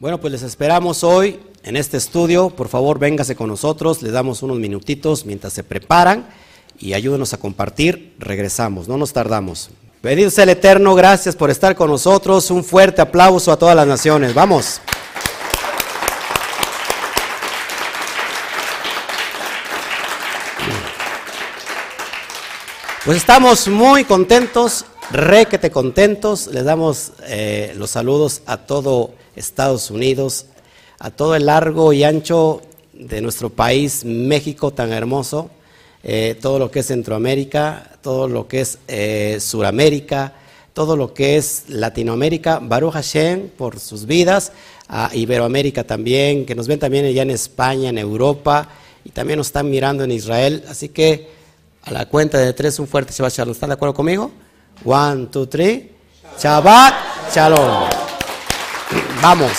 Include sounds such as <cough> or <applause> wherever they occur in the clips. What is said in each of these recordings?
Bueno, pues les esperamos hoy en este estudio. Por favor, véngase con nosotros, le damos unos minutitos mientras se preparan y ayúdenos a compartir. Regresamos, no nos tardamos. Bendito sea el Eterno, gracias por estar con nosotros. Un fuerte aplauso a todas las naciones. Vamos. Pues estamos muy contentos, requete contentos. Les damos eh, los saludos a todo Estados Unidos, a todo el largo y ancho de nuestro país, México tan hermoso, eh, todo lo que es Centroamérica, todo lo que es eh, Suramérica, todo lo que es Latinoamérica, Baruch Hashem por sus vidas, a Iberoamérica también, que nos ven también allá en España, en Europa, y también nos están mirando en Israel. Así que a la cuenta de tres, un fuerte Shabbat Shalom. ¿Están de acuerdo conmigo? One, two, three. Shabbat Shalom. Vamos.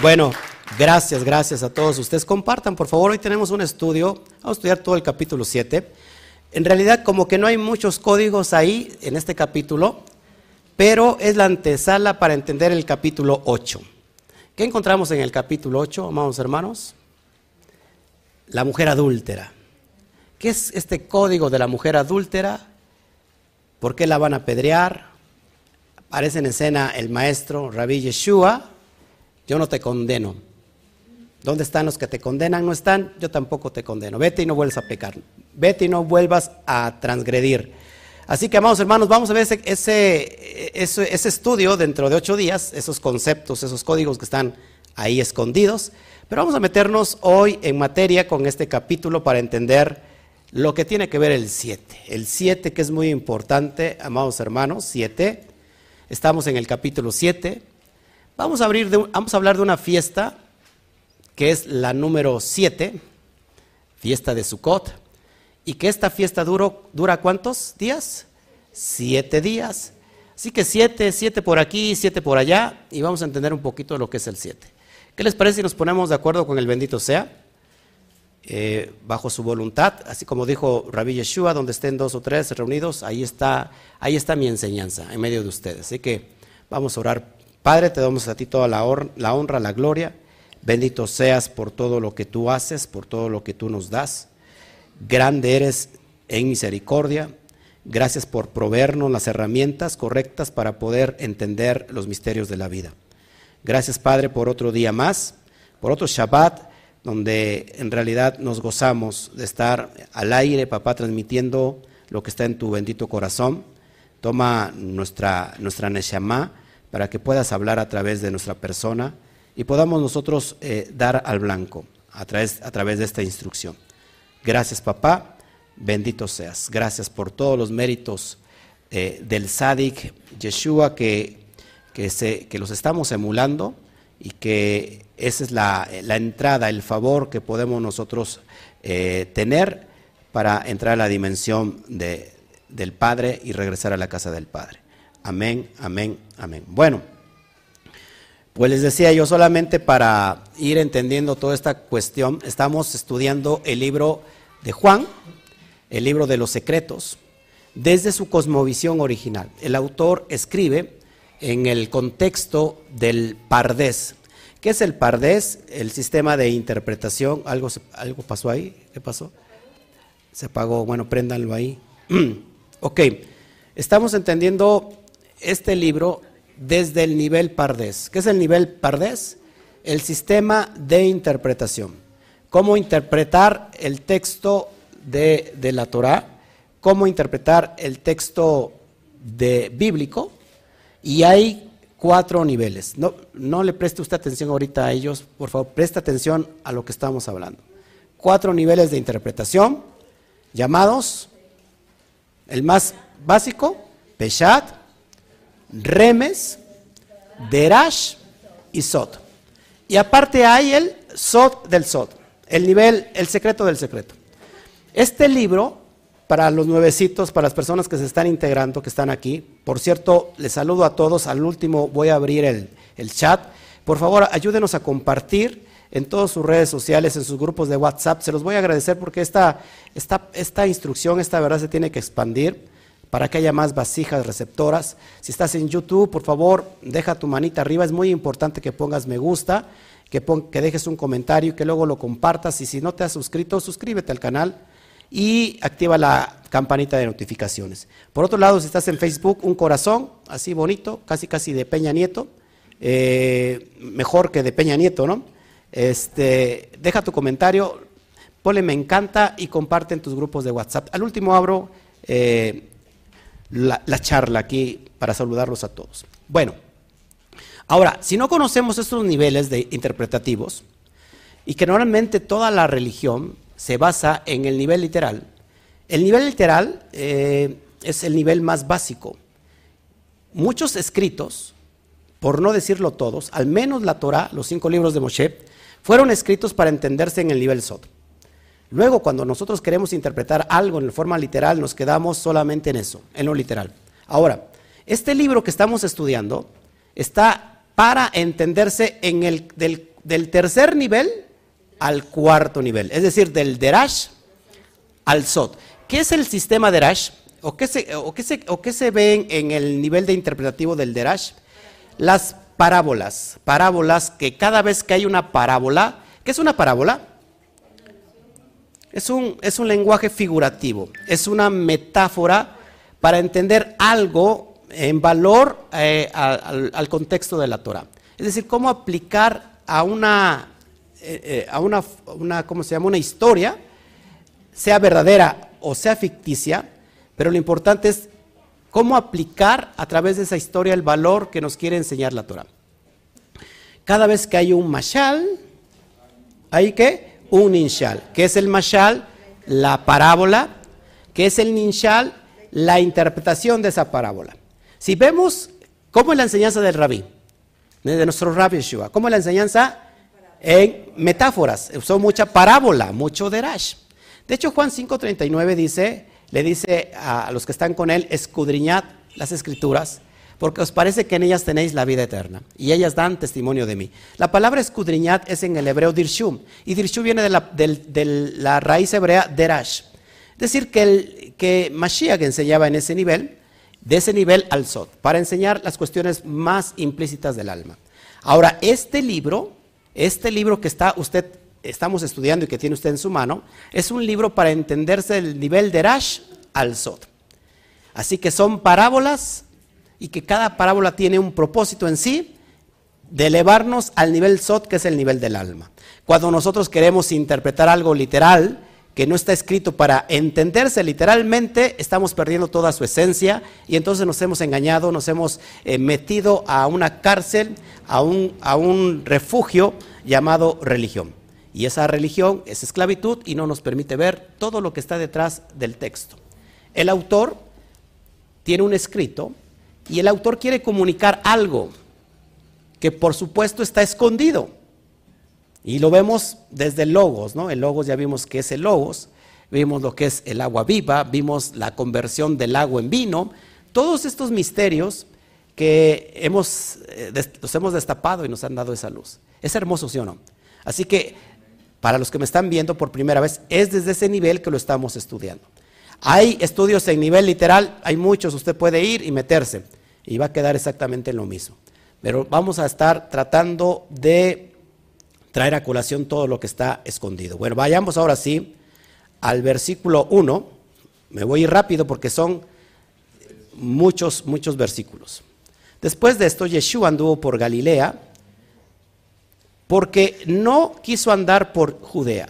Bueno, gracias, gracias a todos ustedes. Compartan, por favor. Hoy tenemos un estudio. Vamos a estudiar todo el capítulo 7. En realidad, como que no hay muchos códigos ahí en este capítulo, pero es la antesala para entender el capítulo 8. ¿Qué encontramos en el capítulo 8, amados hermanos? La mujer adúltera. ¿Qué es este código de la mujer adúltera? ¿Por qué la van a apedrear? Aparece en escena el maestro Rabbi Yeshua. Yo no te condeno. ¿Dónde están los que te condenan? No están, yo tampoco te condeno. Vete y no vuelvas a pecar. Vete y no vuelvas a transgredir. Así que, amados hermanos, vamos a ver ese, ese, estudio dentro de ocho días, esos conceptos, esos códigos que están ahí escondidos. Pero vamos a meternos hoy en materia con este capítulo para entender lo que tiene que ver el 7. El 7 que es muy importante, amados hermanos, 7. Estamos en el capítulo 7. Vamos a, abrir vamos a hablar de una fiesta que es la número 7, fiesta de Sukkot y que esta fiesta duró, dura cuántos días? Siete días. Así que siete, siete por aquí, siete por allá, y vamos a entender un poquito lo que es el siete. ¿Qué les parece si nos ponemos de acuerdo con el bendito sea? Eh, bajo su voluntad, así como dijo Rabbi Yeshua, donde estén dos o tres reunidos, ahí está, ahí está mi enseñanza, en medio de ustedes. Así que vamos a orar. Padre, te damos a ti toda la, la honra, la gloria. Bendito seas por todo lo que tú haces, por todo lo que tú nos das. Grande eres en misericordia. Gracias por proveernos las herramientas correctas para poder entender los misterios de la vida. Gracias, Padre, por otro día más, por otro Shabbat, donde en realidad nos gozamos de estar al aire, papá, transmitiendo lo que está en tu bendito corazón. Toma nuestra, nuestra Neshama para que puedas hablar a través de nuestra persona y podamos nosotros eh, dar al blanco a través, a través de esta instrucción. Gracias papá, bendito seas. Gracias por todos los méritos eh, del Sadik Yeshua que, que, que, los estamos emulando y que esa es la, entrada, el favor que podemos nosotros eh, tener para entrar a la dimensión de, del Padre y regresar a la casa del Padre. Amén, amén, amén. Bueno, pues les decía yo solamente para ir entendiendo toda esta cuestión, estamos estudiando el libro de Juan, el libro de los secretos, desde su cosmovisión original. El autor escribe en el contexto del pardés. ¿Qué es el pardés? El sistema de interpretación. ¿Algo, algo pasó ahí? ¿Qué pasó? Se apagó. Bueno, préndanlo ahí. <clears throat> ok, estamos entendiendo este libro desde el nivel pardés. ¿Qué es el nivel pardés? El sistema de interpretación cómo interpretar el texto de, la Torah, cómo interpretar el texto de, bíblico, y hay cuatro niveles. No, no le preste usted atención ahorita a ellos, por favor, preste atención a lo que estamos hablando. Cuatro niveles de interpretación, llamados, el más básico, Peshat, Remes, Derash y Sot. Y aparte hay el Sot del Sot. El nivel, el secreto del secreto. Este libro, para los nuevecitos, para las personas que se están integrando, que están aquí, por cierto, les saludo a todos. Al último voy a abrir el, chat. Por favor, ayúdenos a compartir en todas sus redes sociales, en sus grupos de WhatsApp. Se los voy a agradecer porque esta, esta, esta instrucción, esta verdad se tiene que expandir para que haya más vasijas receptoras. Si estás en YouTube, por favor, deja tu manita arriba. Es muy importante que pongas me gusta, que, que dejes un comentario que luego lo compartas. Y si no te has suscrito, suscríbete al canal y activa la campanita de notificaciones. Por otro lado, si estás en Facebook, un corazón así bonito, casi casi de Peña Nieto, eh, mejor que de Peña Nieto, ¿no? Este, deja tu comentario, ponle me encanta y comparte en tus grupos de WhatsApp. Al último abro eh, la, la charla aquí para saludarlos a todos. Bueno, ahora, si no conocemos estos niveles de interpretativos, y que normalmente toda la religión se basa en el nivel literal. El nivel literal eh, es el nivel más básico. Muchos escritos, por no decirlo todos, al menos la Torah, los cinco libros de Moshe, fueron escritos para entenderse en el nivel Sod. Luego, cuando nosotros queremos interpretar algo en forma literal, nos quedamos solamente en eso, en lo literal. Ahora, este libro que estamos estudiando está para entenderse en el del tercer nivel al cuarto nivel, es decir, del Derash al Sot. ¿Qué es el sistema Derash? ¿O qué se, o qué se, o qué se ve en, el nivel de interpretativo del Derash? Las parábolas, parábolas que cada vez que hay una parábola, ¿qué es una parábola? Es un, es un lenguaje figurativo, es una metáfora para entender algo en valor eh, al, al, contexto de la Torah. Es decir, cómo aplicar a una eh, eh, a una, una, ¿cómo se llama? Una historia, sea verdadera o sea ficticia, pero lo importante es cómo aplicar a través de esa historia el valor que nos quiere enseñar la Torah. Cada vez que hay un mashal, hay que un ninshal. ¿Qué es el mashal? La parábola. ¿Qué es el ninshal? La interpretación de esa parábola. Si vemos cómo es la enseñanza del rabí, de nuestro rabbi Yeshua, cómo es la enseñanza en metáforas, usó mucha parábola, mucho derash. De hecho, Juan 5:39 dice, le dice a los que están con él, escudriñad las escrituras, porque os parece que en ellas tenéis la vida eterna, y ellas dan testimonio de mí. La palabra escudriñad es en el hebreo dirshum, y dirshum viene de la, raíz hebrea derash. Es decir, que, el, que Mashiach enseñaba en ese nivel, de ese nivel al Sot, para enseñar las cuestiones más implícitas del alma. Ahora, este libro este libro que está usted, estamos estudiando y que tiene usted en su mano, es un libro para entenderse el nivel de Rash al Sod. Así que son parábolas y que cada parábola tiene un propósito en sí de elevarnos al nivel Sod, que es el nivel del alma. Cuando nosotros queremos interpretar algo literal, que no está escrito para entenderse literalmente, estamos perdiendo toda su esencia y entonces nos hemos engañado, nos hemos eh, metido a una cárcel, a un, a un refugio llamado religión. Y esa religión es esclavitud y no nos permite ver todo lo que está detrás del texto. El autor tiene un escrito y el autor quiere comunicar algo que por supuesto está escondido. Y lo vemos desde el logos, ¿no? El logos ya vimos que es el logos, vimos lo que es el agua viva, vimos la conversión del agua en vino, todos estos misterios que hemos, eh, los hemos destapado y nos han dado esa luz. Es hermoso, ¿sí o no? Así que para los que me están viendo por primera vez, es desde ese nivel que lo estamos estudiando. Hay estudios en nivel literal, hay muchos, usted puede ir y meterse y va a quedar exactamente lo mismo. Pero vamos a estar tratando de traer a colación todo lo que está escondido. Bueno, vayamos ahora sí al versículo 1. Me voy rápido porque son muchos, muchos versículos. Después de esto, Yeshua anduvo por Galilea porque no quiso andar por Judea,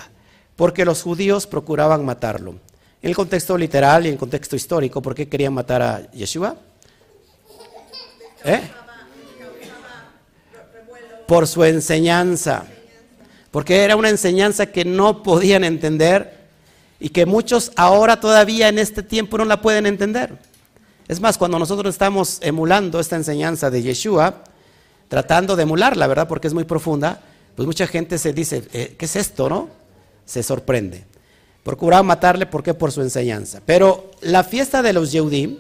porque los judíos procuraban matarlo. En el contexto literal y en el contexto histórico, ¿por qué querían matar a Yeshua? ¿Eh? Por su enseñanza porque era una enseñanza que no podían entender y que muchos ahora todavía en este tiempo no la pueden entender. Es más, cuando nosotros estamos emulando esta enseñanza de Yeshua, tratando de emularla, ¿verdad? Porque es muy profunda, pues mucha gente se dice, eh, ¿qué es esto, no? Se sorprende. Procuraba matarle, ¿por qué? Por su enseñanza. Pero la fiesta de los Yehudim,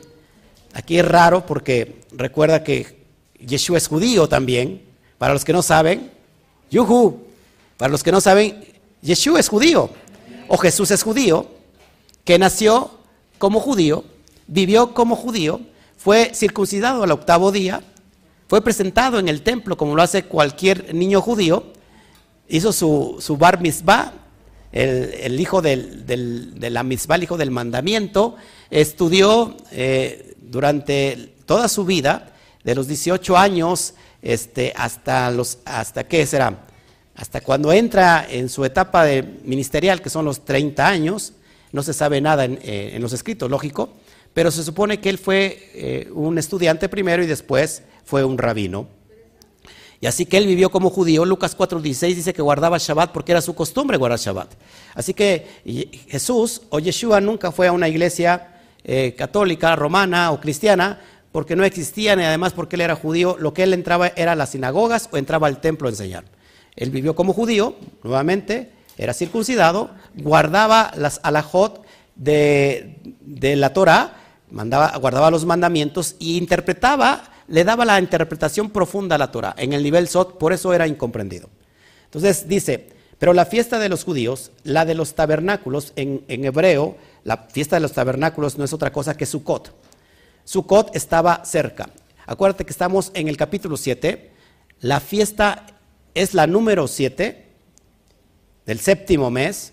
aquí es raro porque recuerda que Yeshua es judío también, para los que no saben, Yuhu, para los que no saben, Yeshua es judío, o Jesús es judío, que nació como judío, vivió como judío, fue circuncidado al octavo día, fue presentado en el templo como lo hace cualquier niño judío, hizo su, su bar mitzvah, el, hijo del, de la mitzvah, el hijo del mandamiento, estudió eh, durante toda su vida, de los 18 años este, hasta los, hasta qué será, hasta cuando entra en su etapa de ministerial, que son los 30 años, no se sabe nada en, eh, en los escritos, lógico, pero se supone que él fue eh, un estudiante primero y después fue un rabino. Y así que él vivió como judío. Lucas 4:16 dice que guardaba Shabbat porque era su costumbre guardar Shabbat. Así que Jesús o Yeshua nunca fue a una iglesia eh, católica, romana o cristiana porque no existían y además porque él era judío. Lo que él entraba era a las sinagogas o entraba al templo a enseñar. Él vivió como judío, nuevamente, era circuncidado, guardaba las alajot de, la Torah, mandaba, guardaba los mandamientos y interpretaba le daba la interpretación profunda a la Torah en el nivel Sot, por eso era incomprendido. Entonces dice, pero la fiesta de los judíos, la de los tabernáculos, en, hebreo, la fiesta de los tabernáculos no es otra cosa que Sukkot. Sukkot estaba cerca. Acuérdate que estamos en el capítulo 7, la fiesta es la número 7 del séptimo mes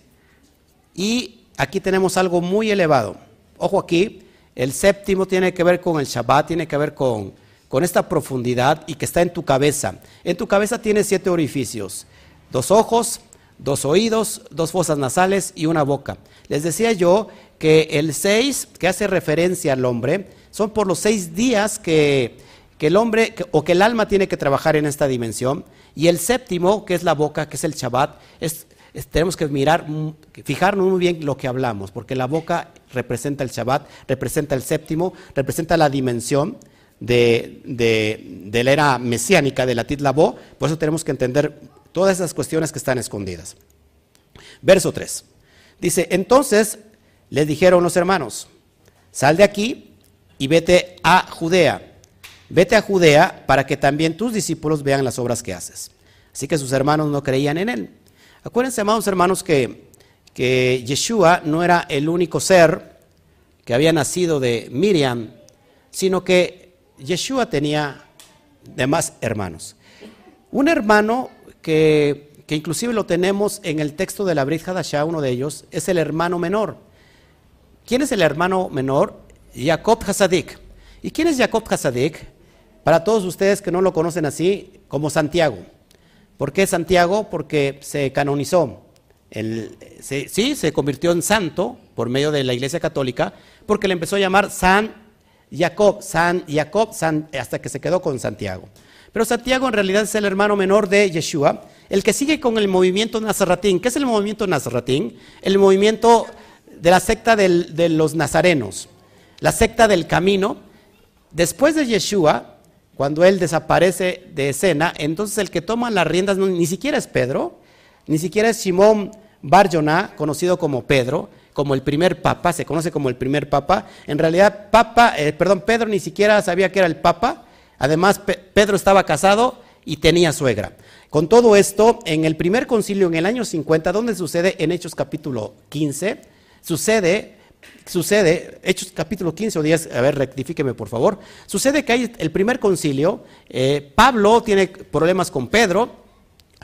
y aquí tenemos algo muy elevado. Ojo aquí, el séptimo tiene que ver con el Shabbat, tiene que ver con con esta profundidad y que está en tu cabeza. En tu cabeza tienes siete orificios, dos ojos, dos oídos, dos fosas nasales y una boca. Les decía yo que el seis, que hace referencia al hombre, son por los seis días que, el hombre o que el alma tiene que trabajar en esta dimensión. Y el séptimo, que es la boca, que es el Shabbat, es, tenemos que mirar, fijarnos muy bien lo que hablamos, porque la boca representa el Shabbat, representa el séptimo, representa la dimensión de, la era mesiánica de la Titlabó, por eso tenemos que entender todas esas cuestiones que están escondidas. Verso 3. Dice, entonces le dijeron los hermanos, sal de aquí y vete a Judea. Vete a Judea para que también tus discípulos vean las obras que haces. Así que sus hermanos no creían en él. Acuérdense, amados hermanos, que, que Yeshua no era el único ser que había nacido de Miriam, sino que Yeshua tenía demás hermanos. Un hermano que, inclusive lo tenemos en el texto de la Brit Hadashah, uno de ellos, es el hermano menor. ¿Quién es el hermano menor? Jacob Hasadik. ¿Y quién es Jacob Hasadik? Para todos ustedes que no lo conocen así, como Santiago. ¿Por qué Santiago? Porque se canonizó. sí, se convirtió en santo por medio de la Iglesia Católica, porque le empezó a llamar San Jacob, San Jacob, San, hasta que se quedó con Santiago. Pero Santiago en realidad es el hermano menor de Yeshua, el que sigue con el movimiento Nazaratín. ¿Qué es el movimiento Nazaratín? El movimiento de la secta de los nazarenos, la secta del camino. Después de Yeshua, cuando él desaparece de escena, entonces el que toma las riendas ni siquiera es Pedro, ni siquiera es Simón Bar conocido como Pedro, como el primer papa, se conoce como el primer papa. En realidad, papa, eh, perdón, Pedro ni siquiera sabía que era el papa. Además, Pedro estaba casado y tenía suegra. Con todo esto, en el primer concilio en el año 50, donde sucede en Hechos capítulo 15, sucede, sucede, Hechos capítulo 15 o 10, a ver, rectifíqueme por favor, sucede que hay el primer concilio, eh, Pablo tiene problemas con Pedro,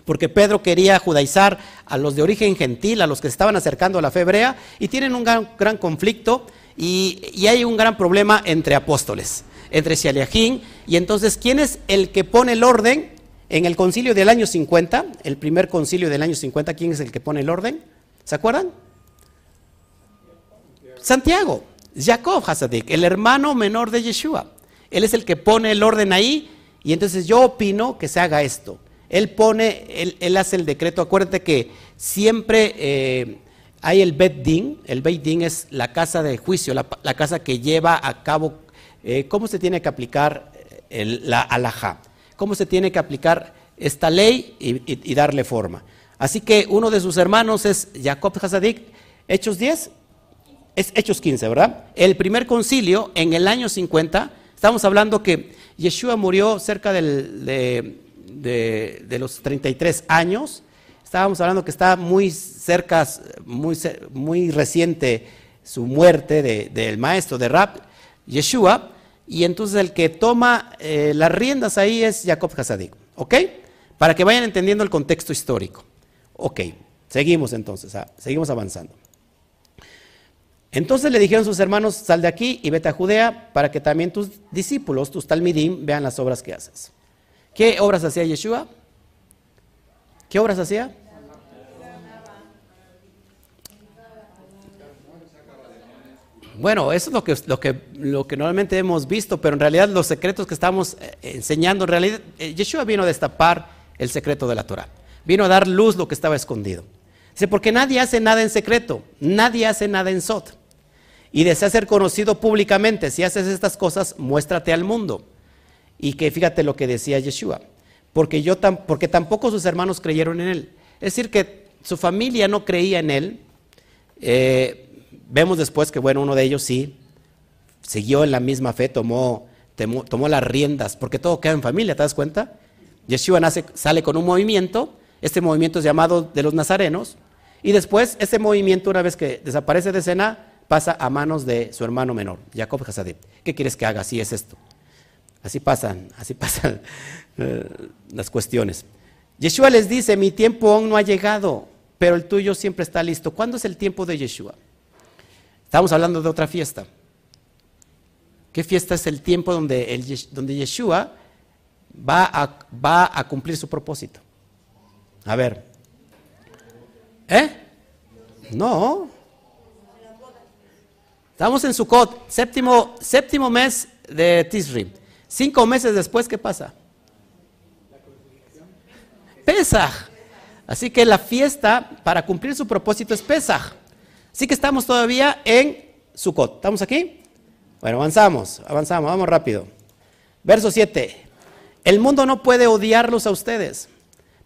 porque Pedro quería judaizar a los de origen gentil, a los que se estaban acercando a la fe hebrea, y tienen un gran, conflicto y, hay un gran problema entre apóstoles, entre Shaliajín, y entonces, ¿quién es el que pone el orden en el concilio del año 50? El primer concilio del año 50, ¿quién es el que pone el orden? ¿Se acuerdan? Santiago, Jacob Hasadik, el hermano menor de Yeshua. Él es el que pone el orden ahí, y entonces yo opino que se haga esto. Él pone, él, hace el decreto. Acuérdate que siempre eh, hay el Bet Din. El Bet Din es la casa de juicio, la, casa que lleva a cabo eh, cómo se tiene que aplicar la alajá, cómo se tiene que aplicar esta ley y, darle forma. Así que uno de sus hermanos es Jacob Hasadik, Hechos 10, es Hechos 15, ¿verdad? El primer concilio en el año 50, estamos hablando que Yeshua murió cerca del, de, de, los 33 años. Estábamos hablando que está muy cerca, muy, muy reciente su muerte del maestro de rap. Yeshua, y entonces el que toma eh, las riendas ahí es Jacob Hasadik. ¿Ok? Para que vayan entendiendo el contexto histórico. Ok, seguimos entonces, ah, seguimos avanzando. Entonces le dijeron sus hermanos, sal de aquí y vete a Judea para que también tus discípulos, tus talmidim, vean las obras que haces. ¿Qué obras hacía Yeshua? ¿Qué obras hacía? Bueno, eso es lo que, lo, que, normalmente hemos visto, pero en realidad los secretos que estamos eh, enseñando, en realidad eh, Yeshua vino a destapar el secreto de la Torah. Vino a dar luz lo que estaba escondido. Dice, porque nadie hace nada en secreto, nadie hace nada en sot. Y desea ser conocido públicamente. Si haces estas cosas, muéstrate al mundo. Y que fíjate lo que decía Yeshua. Porque, yo porque tampoco sus hermanos creyeron en él. Es decir, que su familia no creía en él. Eh, vemos después que, bueno, uno de ellos sí siguió en la misma fe, tomó, tomó, las riendas, porque todo queda en familia, ¿te das cuenta? Yeshua nace, sale con un movimiento, este movimiento es llamado de los nazarenos, y después ese movimiento, una vez que desaparece de escena, pasa a manos de su hermano menor, Jacob Hasadib. ¿Qué quieres que haga? Así es esto. Así pasan, así <laughs> pasan eh, las cuestiones. Yeshua les dice, mi tiempo aún no ha llegado, pero el tuyo siempre está listo. ¿Cuándo es el tiempo de Yeshua? Estamos hablando de otra fiesta. ¿Qué fiesta es el tiempo donde, donde Yeshua va a, va a cumplir su propósito? A ver. ¿Eh? No. Estamos en Sukkot, séptimo, séptimo mes de Tisri. Cinco meses después, ¿qué pasa? Pesach. Así que la fiesta para cumplir su propósito es Pesach. Así que estamos todavía en Sukkot. ¿Estamos aquí? Bueno, avanzamos, avanzamos, vamos rápido. Verso 7. El mundo no puede odiarlos a ustedes,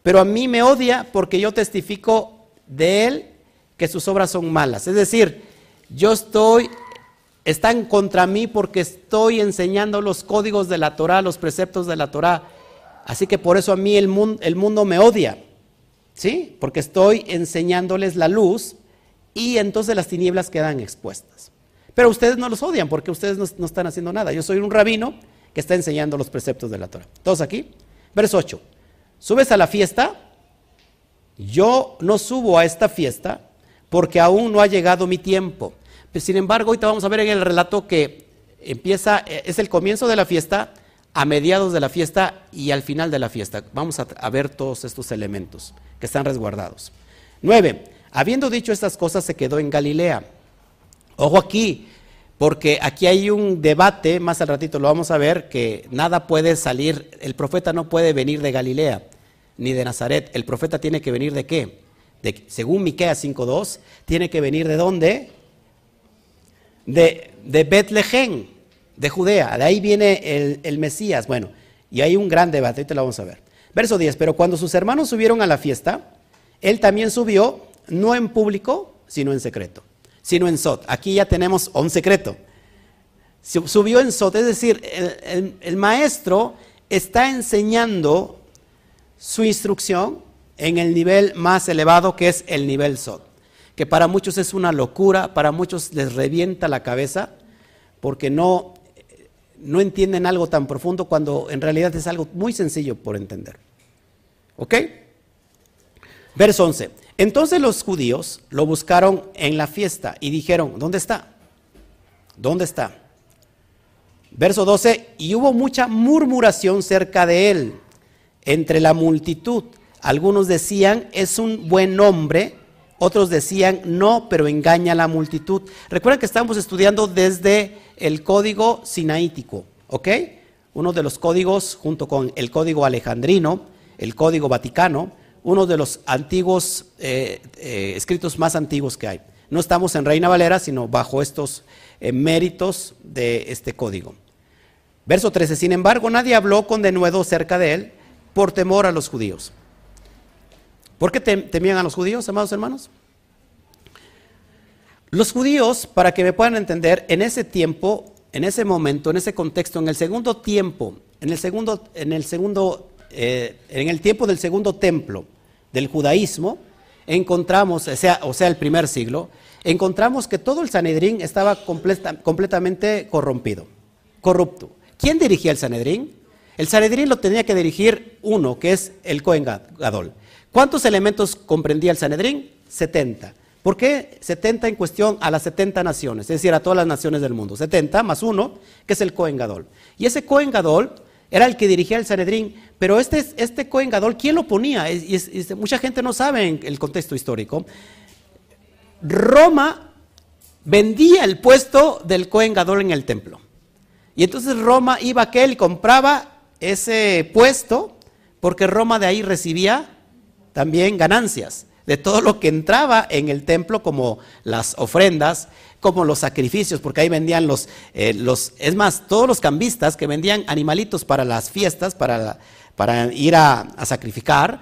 pero a mí me odia porque yo testifico de él que sus obras son malas. Es decir, yo estoy, están contra mí porque estoy enseñando los códigos de la Torah, los preceptos de la Torah. Así que por eso a mí el mundo, el mundo me odia. ¿Sí? Porque estoy enseñándoles la luz y entonces las tinieblas quedan expuestas. Pero ustedes no los odian porque ustedes no, están haciendo nada. Yo soy un rabino que está enseñando los preceptos de la Torah. ¿Todos aquí? Verso 8. ¿Subes a la fiesta? Yo no subo a esta fiesta porque aún no ha llegado mi tiempo. sin embargo, ahorita vamos a ver en el relato que empieza, eh, es el comienzo de la fiesta, a mediados de la fiesta y al final de la fiesta. Vamos a, a ver todos estos elementos que están resguardados. 9. Habiendo dicho estas cosas, se quedó en Galilea. Ojo aquí, porque aquí hay un debate, más al ratito lo vamos a ver, que nada puede salir, el profeta no puede venir de Galilea, ni de Nazaret. El profeta tiene que venir de qué? Según Miqueas 5.2, tiene que venir de dónde? De, de de Judea. De ahí viene el, el Mesías. Bueno, y hay un gran debate, ahorita lo vamos a ver. Verso 10, pero cuando sus hermanos subieron a la fiesta, él también subió no en público, sino en secreto, sino en Sot. Aquí ya tenemos un secreto. Subió en Sot, es decir, el, maestro está enseñando su instrucción en el nivel más elevado que es el nivel Sot, que para muchos es una locura, para muchos les revienta la cabeza porque no, no entienden algo tan profundo cuando en realidad es algo muy sencillo por entender. ¿Ok? Verso 11. Entonces los judíos lo buscaron en la fiesta y dijeron, ¿dónde está? ¿Dónde está? Verso 12, y hubo mucha murmuración cerca de él entre la multitud. Algunos decían, es un buen hombre, otros decían, no, pero engaña a la multitud. Recuerden que estamos estudiando desde el código sinaítico, ¿ok? Uno de los códigos junto con el código alejandrino, el código vaticano, uno de los antiguos eh, eh, escritos más antiguos que hay. No estamos en Reina Valera, sino bajo estos eh, méritos de este código. Verso 13, sin embargo, nadie habló con denuedo cerca de él por temor a los judíos. ¿Por qué temían a los judíos, amados hermanos? Los judíos, para que me puedan entender, en ese tiempo, en ese momento, en ese contexto, en el segundo tiempo, en el segundo, en el segundo, en el tiempo del segundo templo, del judaísmo, encontramos, o sea, o sea, el primer siglo, encontramos que todo el Sanedrín estaba completamente corrompido, corrupto. ¿Quién dirigía el Sanedrín? El Sanedrín lo tenía que dirigir uno, que es el Cohen Gadol. ¿Cuántos elementos comprendía el Sanedrín? 70. ¿Por qué 70 en cuestión a las 70 naciones? Es decir, a todas las naciones del mundo. 70 más uno, que es el Cohen Gadol. Y ese Cohen Gadol era el que dirigía el Sanedrín, pero este, este Gadol, ¿quién lo ponía? Mucha gente no sabe el contexto histórico. Roma vendía el puesto del Cohen Gadol en el templo. Y entonces Roma iba a aquel y compraba ese puesto porque Roma de ahí recibía también ganancias de todo lo que entraba en el templo como las ofrendas, como los sacrificios, porque ahí vendían los, eh, los es más, todos los cambistas que vendían animalitos para las fiestas, para, para ir a, sacrificar,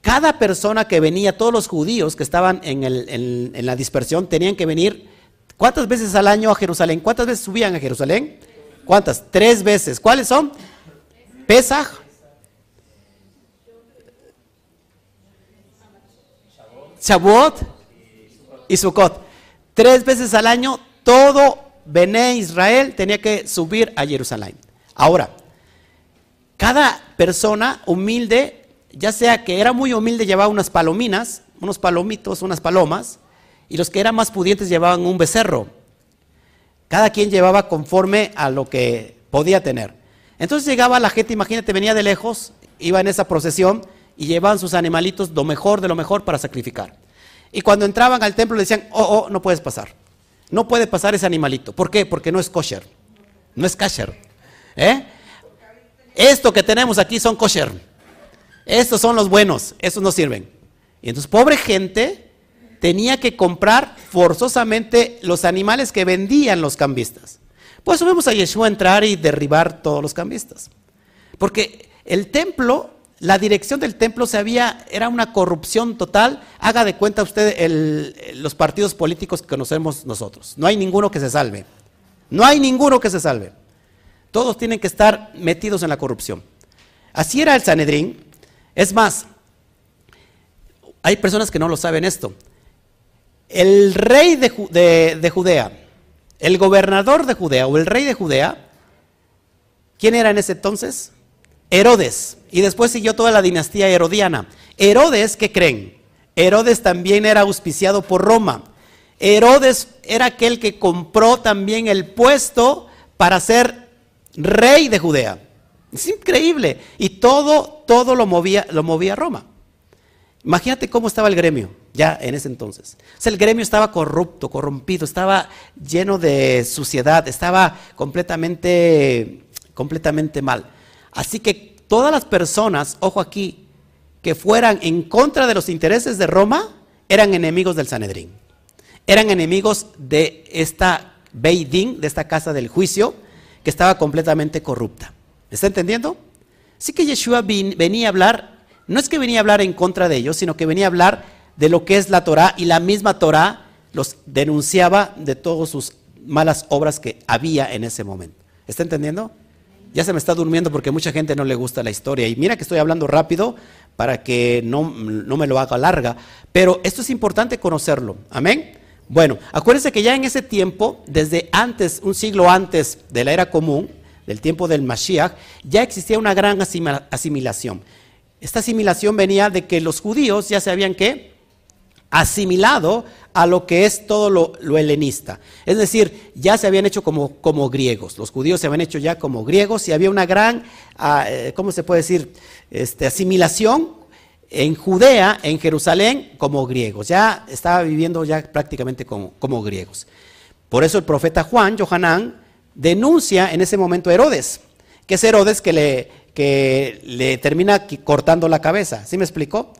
cada persona que venía, todos los judíos que estaban en, en, la dispersión, tenían que venir, ¿cuántas veces al año a Jerusalén? ¿Cuántas veces subían a Jerusalén? ¿Cuántas? Tres veces. ¿Cuáles son? Pesaj, Shavuot y Sukkot. Tres veces al año todo Bené Israel tenía que subir a Jerusalén. Ahora, cada persona humilde, ya sea que era muy humilde, llevaba unas palominas, unos palomitos, unas palomas, y los que eran más pudientes llevaban un becerro. Cada quien llevaba conforme a lo que podía tener. Entonces llegaba la gente, imagínate, venía de lejos, iba en esa procesión y llevaban sus animalitos lo mejor de lo mejor para sacrificar. Y cuando entraban al templo le decían, oh, oh, no puedes pasar. No puede pasar ese animalito. ¿Por qué? Porque no es kosher. No es kasher. ¿Eh? Esto que tenemos aquí son kosher. Estos son los buenos. Estos no sirven. Y entonces, pobre gente tenía que comprar forzosamente los animales que vendían los cambistas. Pues vemos a Yeshua entrar y derribar todos los cambistas. Porque el templo la dirección del templo era una corrupción total. Haga de cuenta usted los partidos políticos que conocemos nosotros. No hay ninguno que se salve. No hay ninguno que se salve. Todos tienen que estar metidos en la corrupción. Así era el Sanedrín. Es más, hay personas que no lo saben esto. El rey de Judea, el gobernador de Judea o el rey de Judea, ¿quién era en ese entonces? Herodes. Y después siguió toda la dinastía herodiana. Herodes, ¿qué creen? Herodes también era auspiciado por Roma. Herodes era aquel que compró también el puesto para ser rey de Judea. Es increíble. Y todo, todo lo movía, lo movía Roma. Imagínate cómo estaba el gremio ya en ese entonces. El gremio estaba corrupto, corrompido, estaba lleno de suciedad, estaba completamente, completamente mal. Así que todas las personas, ojo aquí, que fueran en contra de los intereses de Roma, eran enemigos del Sanedrín. Eran enemigos de esta Beidín, de esta casa del juicio, que estaba completamente corrupta. ¿Está entendiendo? Así que Yeshua venía a hablar, no es que venía a hablar en contra de ellos, sino que venía a hablar de lo que es la Torah y la misma Torah los denunciaba de todas sus malas obras que había en ese momento. ¿Está entendiendo? Ya se me está durmiendo porque mucha gente no le gusta la historia. Y mira que estoy hablando rápido para que no, me lo haga larga. Pero esto es importante conocerlo. Amén. Bueno, acuérdense que ya en ese tiempo, desde antes, un siglo antes de la era común, del tiempo del Mashiach, ya existía una gran asimilación. Esta asimilación venía de que los judíos ya se habían que asimilado a lo que es todo lo, helenista. Es decir, ya se habían hecho como, como, griegos. Los judíos se habían hecho ya como griegos y había una gran, ah, eh, ¿cómo se puede decir? Este, asimilación en Judea, en Jerusalén, como griegos. Ya estaba viviendo ya prácticamente como, como griegos. Por eso el profeta Juan, Johanán, denuncia en ese momento a Herodes, que es Herodes que le, que le termina cortando la cabeza. ¿Sí me explicó?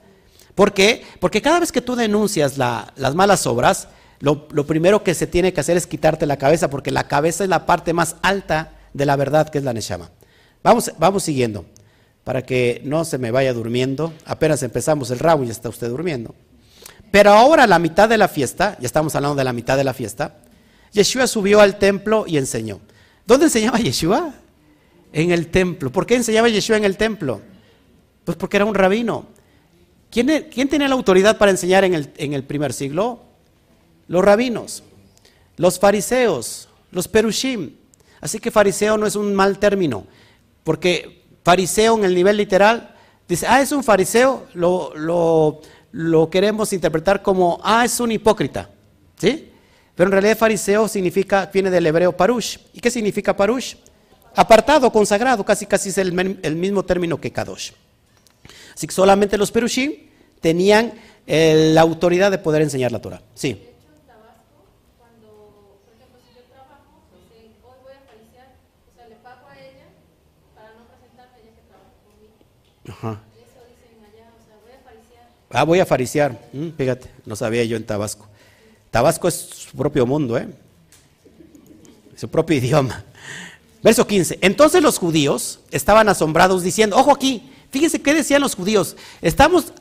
¿Por qué? Porque cada vez que tú denuncias las malas obras, lo, primero que se tiene que hacer es quitarte la cabeza, porque la cabeza es la parte más alta de la verdad que es la Neshama. Vamos, vamos siguiendo, para que no se me vaya durmiendo. Apenas empezamos el rabo y ya está usted durmiendo. Pero ahora, la mitad de la fiesta, ya estamos hablando de la mitad de la fiesta, Yeshua subió al templo y enseñó. ¿Dónde enseñaba Yeshua? En el templo. ¿Por qué enseñaba Yeshua en el templo? Pues porque era un rabino. ¿Quién, tenía la autoridad para enseñar en el, primer siglo? los rabinos, los fariseos, los perushim. Así que fariseo no es un mal término, porque fariseo en el nivel literal dice, ah, es un fariseo, lo queremos interpretar como, ah, es un hipócrita. ¿Sí? Pero en realidad fariseo significa, viene del hebreo parush. ¿Y qué significa parush? Apartado, consagrado, casi casi es el, mismo término que kadosh. Así que solamente los perushim tenían eh, la autoridad de poder enseñar la Torah. Sí. Ajá. Ah, voy a fariciar. Mm, fíjate, no sabía yo en Tabasco. Tabasco es su propio mundo, ¿eh? Su propio idioma. Verso 15. Entonces los judíos estaban asombrados diciendo, ojo aquí, fíjense qué decían los judíos. Estamos,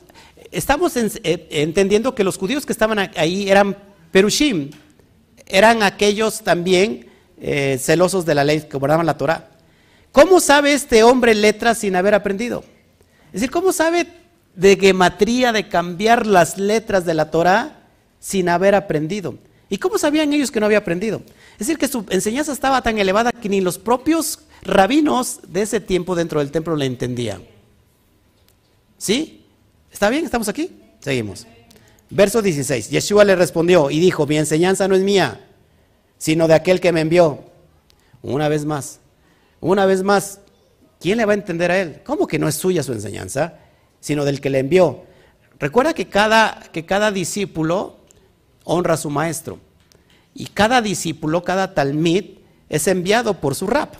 eh, entendiendo que los judíos que estaban ahí eran perushim, eran aquellos también eh, celosos de la ley que guardaban la Torah. ¿Cómo sabe este hombre letras sin haber aprendido? Es decir, ¿cómo sabe de gematría, de cambiar las letras de la Torah sin haber aprendido? ¿Y cómo sabían ellos que no había aprendido? Es decir, que su enseñanza estaba tan elevada que ni los propios rabinos de ese tiempo dentro del templo le entendían. ¿Sí? ¿Está bien? ¿Estamos aquí? Seguimos. Verso 16. Yeshua le respondió y dijo, mi enseñanza no es mía, sino de aquel que me envió. Una vez más, una vez más, ¿quién le va a entender a él? ¿Cómo que no es suya su enseñanza, sino del que le envió? Recuerda que cada, que cada discípulo honra a su maestro. Y cada discípulo, cada talmid, es enviado por su rap.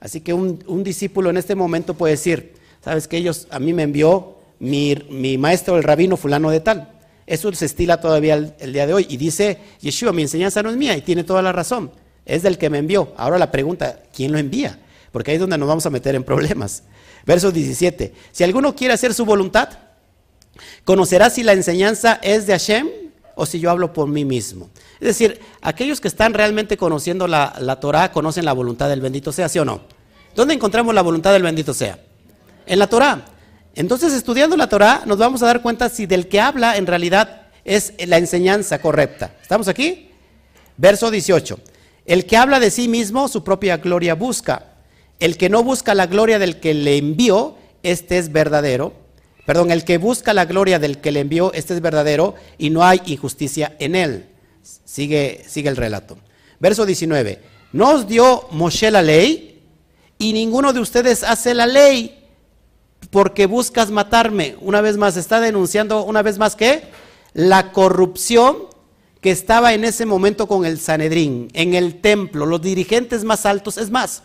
Así que un, discípulo en este momento puede decir, sabes que ellos, a mí me envió mi, maestro, el rabino fulano de tal. Eso se estila todavía el, día de hoy. Y dice, Yeshua, mi enseñanza no es mía, y tiene toda la razón. Es del que me envió. Ahora la pregunta, ¿quién lo envía? porque ahí es donde nos vamos a meter en problemas. <laughs> Verso 17, si alguno quiere hacer su voluntad, conocerá si la enseñanza es de Hashem o si yo hablo por mí mismo. Es decir, aquellos que están realmente conociendo la, la Torah conocen la voluntad del bendito sea, ¿sí o no? ¿Dónde encontramos la voluntad del bendito sea? En la Torah. Entonces, estudiando la Torah, nos vamos a dar cuenta si del que habla en realidad es la enseñanza correcta. ¿Estamos aquí? Verso 18. El que habla de sí mismo, su propia gloria busca. El que no busca la gloria del que le envió, este es verdadero. Perdón, el que busca la gloria del que le envió, este es verdadero y no hay injusticia en él. Sigue, sigue el relato. Verso 19. No os dio Moshe la ley y ninguno de ustedes hace la ley porque buscas matarme. Una vez más, está denunciando, una vez más que la corrupción que estaba en ese momento con el Sanedrín, en el templo, los dirigentes más altos. Es más,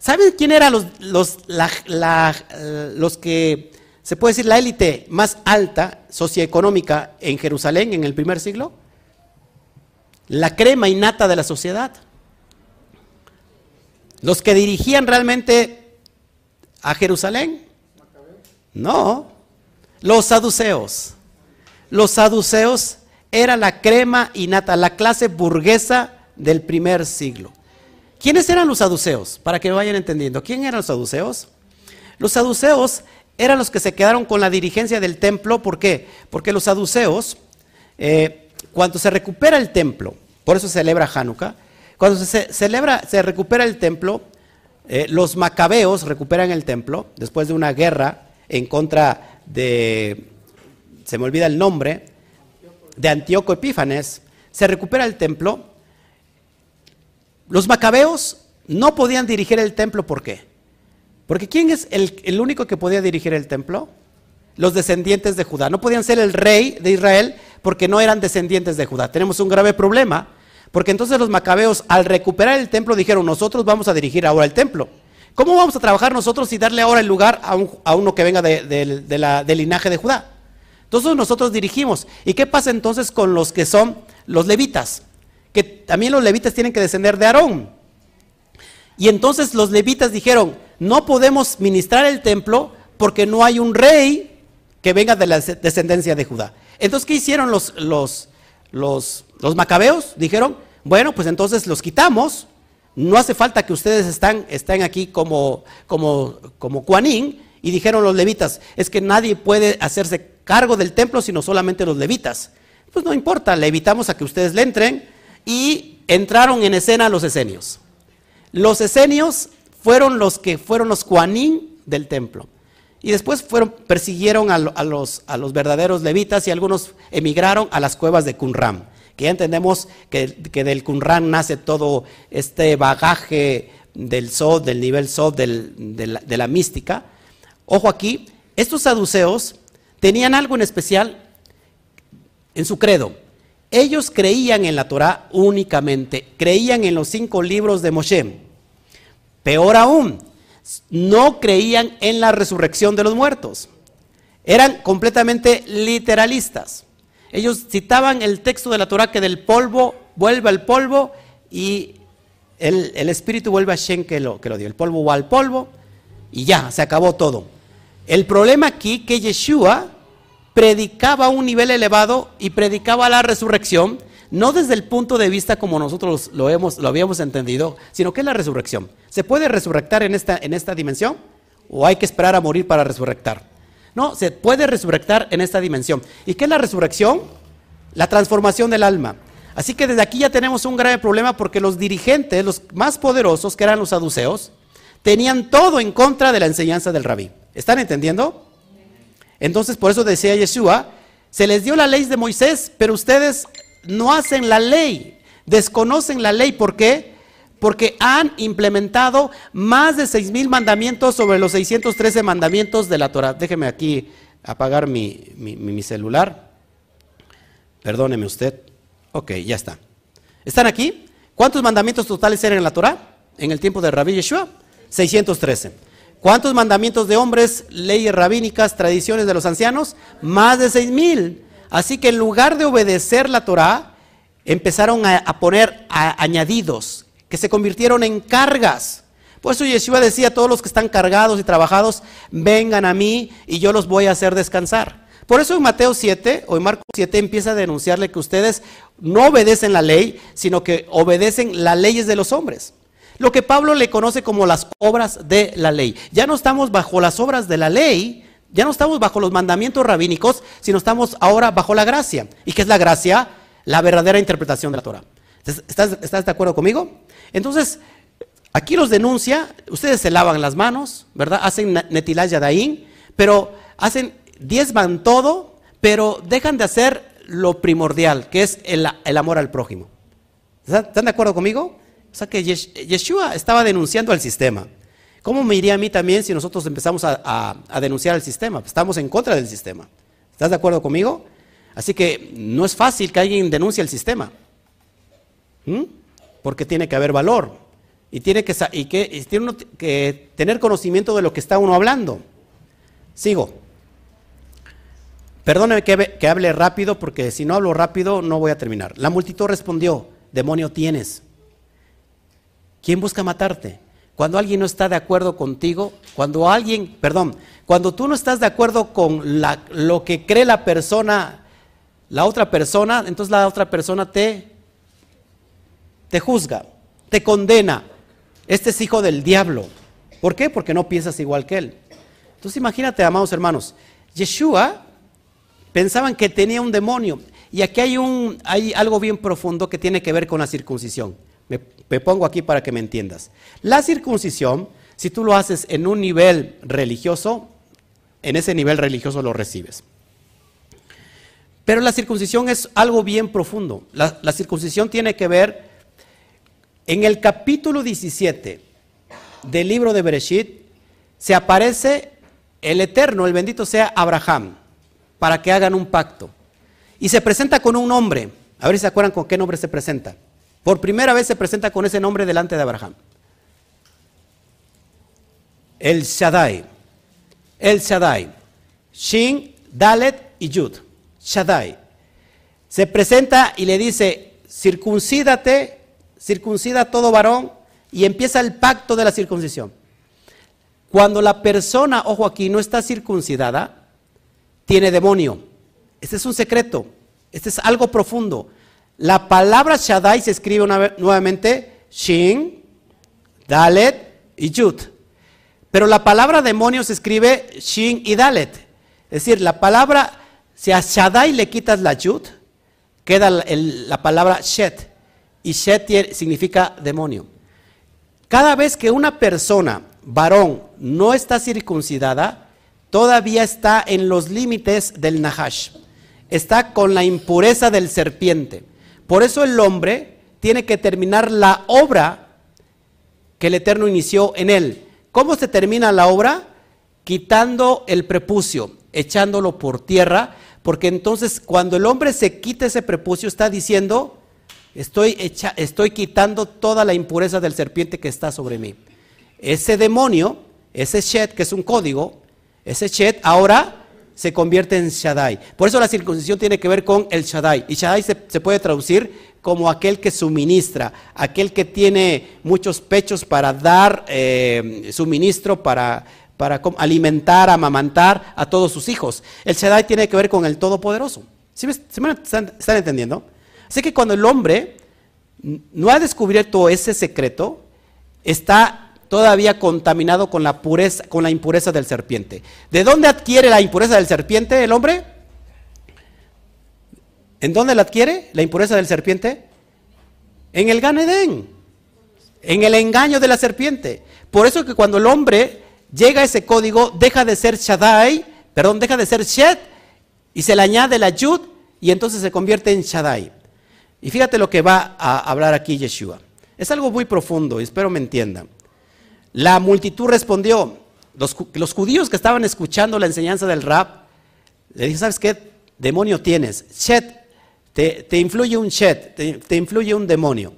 ¿Saben quién eran los, los, los que, se puede decir, la élite más alta socioeconómica en Jerusalén en el primer siglo? La crema innata de la sociedad. Los que dirigían realmente a Jerusalén. No, los saduceos. Los saduceos era la crema innata, la clase burguesa del primer siglo. ¿Quiénes eran los saduceos? Para que vayan entendiendo. ¿Quién eran los saduceos? Los saduceos eran los que se quedaron con la dirigencia del templo. ¿Por qué? Porque los saduceos, eh, cuando se recupera el templo, por eso se celebra Hanukkah, cuando se celebra, se recupera el templo, eh, los macabeos recuperan el templo después de una guerra en contra de, se me olvida el nombre, de Antíoco Epífanes, se recupera el templo los macabeos no podían dirigir el templo, ¿por qué? Porque ¿quién es el, único que podía dirigir el templo? Los descendientes de Judá. No podían ser el rey de Israel porque no eran descendientes de Judá. Tenemos un grave problema, porque entonces los macabeos al recuperar el templo dijeron, nosotros vamos a dirigir ahora el templo. ¿Cómo vamos a trabajar nosotros y darle ahora el lugar a, uno que venga del linaje de Judá? Entonces nosotros dirigimos. ¿Y qué pasa entonces con los que son los levitas? que también los levitas tienen que descender de Aarón. Y entonces los levitas dijeron, no podemos ministrar el templo porque no hay un rey que venga de la descendencia de Judá. Entonces, ¿qué hicieron los, los, los, macabeos? Dijeron, bueno, pues entonces los quitamos, no hace falta que ustedes están, estén aquí como, como, como y dijeron los levitas, es que nadie puede hacerse cargo del templo sino solamente los levitas. Pues no importa, le evitamos a que ustedes le entren y entraron en escena los esenios. Los esenios fueron los que fueron los cuanín del templo. Y después fueron, persiguieron a, los, a, los, verdaderos levitas y algunos emigraron a las cuevas de Qumran. Que ya entendemos que, del Qumran nace todo este bagaje del Sod, del nivel Sod, de, la, de la mística. Ojo aquí, estos saduceos tenían algo en especial en su credo. Ellos creían en la Torah únicamente, creían en los cinco libros de Moshe. Peor aún, no creían en la resurrección de los muertos. Eran completamente literalistas. Ellos citaban el texto de la Torah que del polvo vuelve al polvo y el, espíritu vuelve a Shen que lo, que lo dio. El polvo va al polvo y ya, se acabó todo. El problema aquí que Yeshua predicaba un nivel elevado y predicaba la resurrección, no desde el punto de vista como nosotros lo, hemos, lo habíamos entendido, sino que es la resurrección. ¿Se puede resurrectar en esta, en esta dimensión? ¿O hay que esperar a morir para resurrectar? No, se puede resurrectar en esta dimensión. ¿Y qué es la resurrección? La transformación del alma. Así que desde aquí ya tenemos un grave problema porque los dirigentes, los más poderosos, que eran los saduceos, tenían todo en contra de la enseñanza del rabí. ¿Están entendiendo? Entonces, por eso decía Yeshua, se les dio la ley de Moisés, pero ustedes no hacen la ley, desconocen la ley. ¿Por qué? Porque han implementado más de seis mil mandamientos sobre los 613 mandamientos de la Torah. Déjeme aquí apagar mi, mi, celular. Perdóneme usted. Ok, ya está. ¿Están aquí? ¿Cuántos mandamientos totales eran en la Torah en el tiempo de Rabbi Yeshua? 613. ¿Cuántos mandamientos de hombres, leyes rabínicas, tradiciones de los ancianos? Más de seis mil. Así que en lugar de obedecer la Torah, empezaron a, poner añadidos que se convirtieron en cargas. Por eso Yeshua decía a todos los que están cargados y trabajados, vengan a mí y yo los voy a hacer descansar. Por eso en Mateo 7 o en Marcos 7 empieza a denunciarle que ustedes no obedecen la ley, sino que obedecen las leyes de los hombres. Lo que Pablo le conoce como las obras de la ley. Ya no estamos bajo las obras de la ley, ya no estamos bajo los mandamientos rabínicos, sino estamos ahora bajo la gracia. ¿Y qué es la gracia? La verdadera interpretación de la Torah. ¿Estás, de acuerdo conmigo? Entonces, aquí los denuncia, ustedes se lavan las manos, ¿verdad? Hacen netilá yadaín, pero hacen, diezman todo, pero dejan de hacer lo primordial, que es el, amor al prójimo. ¿Están de acuerdo conmigo? O sea que Yeshua estaba denunciando al sistema. ¿Cómo me iría a mí también si nosotros empezamos a, denunciar el sistema? Estamos en contra del sistema. ¿Estás de acuerdo conmigo? Así que no es fácil que alguien denuncie el sistema. ¿Mm? Porque tiene que haber valor. Y tiene que, que, tener conocimiento de lo que está uno hablando. Sigo. Perdóneme que, que hable rápido porque si no hablo rápido no voy a terminar. La multitud respondió, demonio tienes. ¿Quién busca matarte? Cuando alguien no está de acuerdo contigo, cuando alguien, perdón, cuando tú no estás de acuerdo con lo que cree la persona, la otra persona, entonces la otra persona te, te juzga, te condena. Este es hijo del diablo. ¿Por qué? Porque no piensas igual que él. Entonces imagínate, amados hermanos, Yeshua pensaban que tenía un demonio. Y aquí hay, un, hay algo bien profundo que tiene que ver con la circuncisión. Me, pongo aquí para que me entiendas. La circuncisión, si tú lo haces en un nivel religioso, en ese nivel religioso lo recibes. Pero la circuncisión es algo bien profundo. La, la, circuncisión tiene que ver en el capítulo 17 del libro de Bereshit, se aparece el eterno, el bendito sea Abraham, para que hagan un pacto. Y se presenta con un nombre. A ver si se acuerdan con qué nombre se presenta. Por primera vez se presenta con ese nombre delante de Abraham. El Shaddai. El Shaddai. Shin, Dalet y Yud. Shaddai. Se presenta y le dice, circuncídate, circuncida todo varón y empieza el pacto de la circuncisión. Cuando la persona, ojo aquí, no está circuncidada, tiene demonio. Este es un secreto. Este es algo profundo. La palabra Shaddai se escribe nuevamente Shin, Dalet y Yud. Pero la palabra demonio se escribe Shin y Dalet. Es decir, la palabra, si a Shaddai le quitas la Yud, queda la palabra Shet. Y Shet significa demonio. Cada vez que una persona, varón, no está circuncidada, todavía está en los límites del Nahash. Está con la impureza del serpiente. Por eso el hombre tiene que terminar la obra que el Eterno inició en él. ¿Cómo se termina la obra? Quitando el prepucio, echándolo por tierra, porque entonces cuando el hombre se quita ese prepucio está diciendo, estoy, estoy quitando toda la impureza del serpiente que está sobre mí. Ese demonio, ese Shed, que es un código, ese Shed ahora se convierte en Shaddai. Por eso la circuncisión tiene que ver con el Shaddai. Y Shaddai se, puede traducir como aquel que suministra, aquel que tiene muchos pechos para dar eh, suministro, para, para alimentar, amamantar a todos sus hijos. El Shaddai tiene que ver con el Todopoderoso. ¿Sí me, están, están entendiendo? Así que cuando el hombre no ha descubierto ese secreto, está todavía contaminado con la, pureza, con la impureza del serpiente. ¿De dónde adquiere la impureza del serpiente el hombre? ¿En dónde la adquiere la impureza del serpiente? En el Ganedén, en el engaño de la serpiente. Por eso que cuando el hombre llega a ese código, deja de ser Shaddai, perdón, deja de ser Shed y se le añade la Yud y entonces se convierte en Shaddai. Y fíjate lo que va a hablar aquí Yeshua. Es algo muy profundo y espero me entiendan. La multitud respondió, los, judíos que estaban escuchando la enseñanza del rap, le dije, ¿sabes qué demonio tienes? Shet, te, influye un Shet, te, influye un demonio.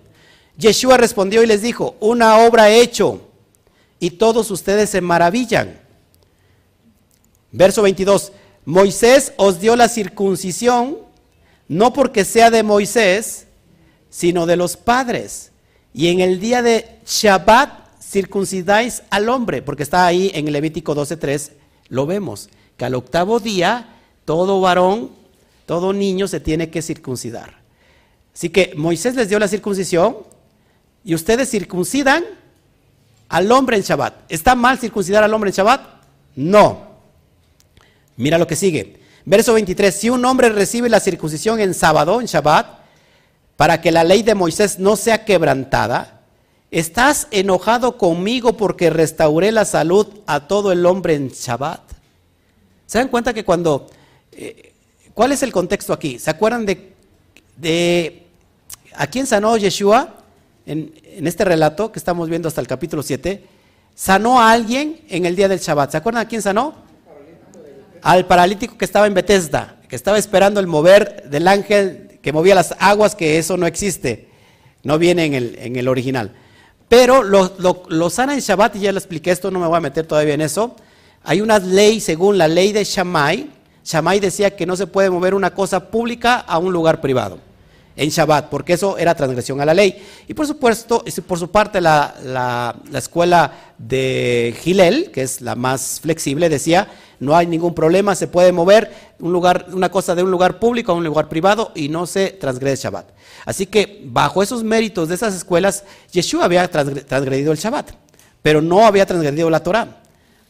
Yeshua respondió y les dijo, una obra he hecho y todos ustedes se maravillan. Verso 22, Moisés os dio la circuncisión, no porque sea de Moisés, sino de los padres. Y en el día de Shabbat circuncidáis al hombre, porque está ahí en Levítico 12.3, lo vemos, que al octavo día todo varón, todo niño se tiene que circuncidar. Así que Moisés les dio la circuncisión y ustedes circuncidan al hombre en Shabbat. ¿Está mal circuncidar al hombre en Shabbat? No. Mira lo que sigue. Verso 23, si un hombre recibe la circuncisión en sábado, en Shabbat, para que la ley de Moisés no sea quebrantada, ¿Estás enojado conmigo porque restauré la salud a todo el hombre en Shabbat? ¿Se dan cuenta que cuando... Eh, ¿Cuál es el contexto aquí? ¿Se acuerdan de, de a quién sanó Yeshua en, este relato que estamos viendo hasta el capítulo 7? Sanó a alguien en el día del Shabbat. ¿Se acuerdan a quién sanó? Al paralítico que estaba en Bethesda, que estaba esperando el mover del ángel que movía las aguas, que eso no existe, no viene en el original. Pero lo, sana en Shabbat, y ya lo expliqué esto, no me voy a meter todavía en eso. Hay una ley, según la ley de Shammai. Shammai decía que no se puede mover una cosa pública a un lugar privado en Shabbat, porque eso era transgresión a la ley. Y por supuesto, por su parte, la, la, escuela de Gilel, que es la más flexible, decía, no hay ningún problema, se puede mover un lugar, una cosa de un lugar público a un lugar privado y no se transgrede Shabbat. Así que bajo esos méritos de esas escuelas, Yeshua había transgredido el Shabbat, pero no había transgredido la Torah,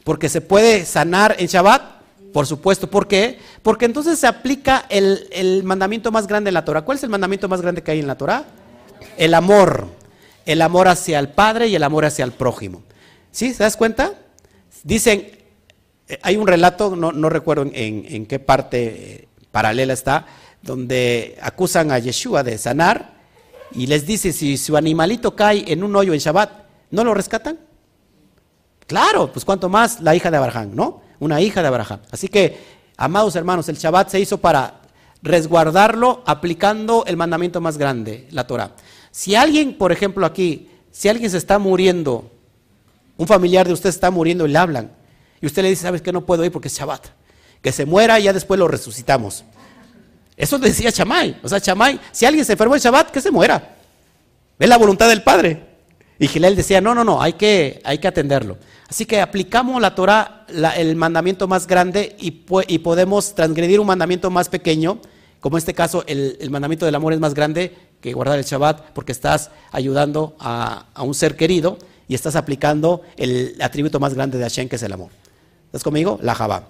porque se puede sanar en Shabbat por supuesto, ¿por qué? Porque entonces se aplica el, mandamiento más grande en la Torah. ¿Cuál es el mandamiento más grande que hay en la Torah? El amor. El amor hacia el Padre y el amor hacia el prójimo. ¿Sí? ¿Se das cuenta? Dicen, eh, hay un relato, no, recuerdo en, qué parte eh, paralela está, donde acusan a Yeshua de sanar y les dice, si su animalito cae en un hoyo en Shabbat, ¿no lo rescatan? Claro, pues cuanto más la hija de Abraham, ¿no? Una hija de Abraham. Así que, amados hermanos, el Shabbat se hizo para resguardarlo aplicando el mandamiento más grande, la Torah. Si alguien, por ejemplo, aquí, si alguien se está muriendo, un familiar de usted está muriendo y le hablan, y usted le dice, ¿sabes que no puedo ir porque es Shabbat? Que se muera y ya después lo resucitamos. Eso decía Chamay. O sea, Chamay, si alguien se enfermó el Shabbat, que se muera. Es la voluntad del Padre. Y decía, no, no, no, hay que, hay que atenderlo. Así que aplicamos la Torah, el mandamiento más grande, y, podemos transgredir un mandamiento más pequeño, como en este caso el, mandamiento del amor es más grande que guardar el Shabbat, porque estás ayudando a, un ser querido y estás aplicando el atributo más grande de Hashem, que es el amor. ¿Estás conmigo? La Jabá.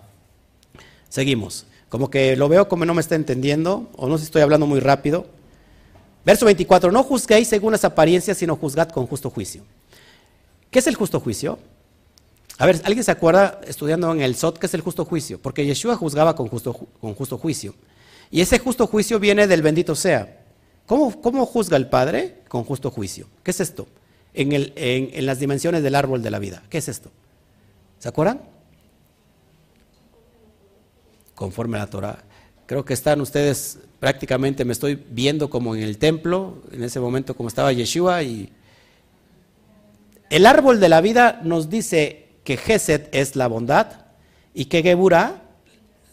Seguimos. Como que lo veo como no me está entendiendo, o no estoy hablando muy rápido. Verso 24, no juzguéis según las apariencias, sino juzgad con justo juicio. ¿Qué es el justo juicio? A ver, ¿alguien se acuerda estudiando en el SOT qué es el justo juicio? Porque Yeshua juzgaba con justo, con justo juicio. Y ese justo juicio viene del bendito sea. ¿Cómo, ¿Cómo, juzga el Padre? Con justo juicio. ¿Qué es esto? En, el, en, en las dimensiones del árbol de la vida. ¿Qué es esto? ¿Se acuerdan? Conforme a la Torah. Creo que están ustedes prácticamente, me estoy viendo como en el templo, en ese momento como estaba Yeshua. Y el árbol de la vida nos dice que Gesed es la bondad y que Geburah,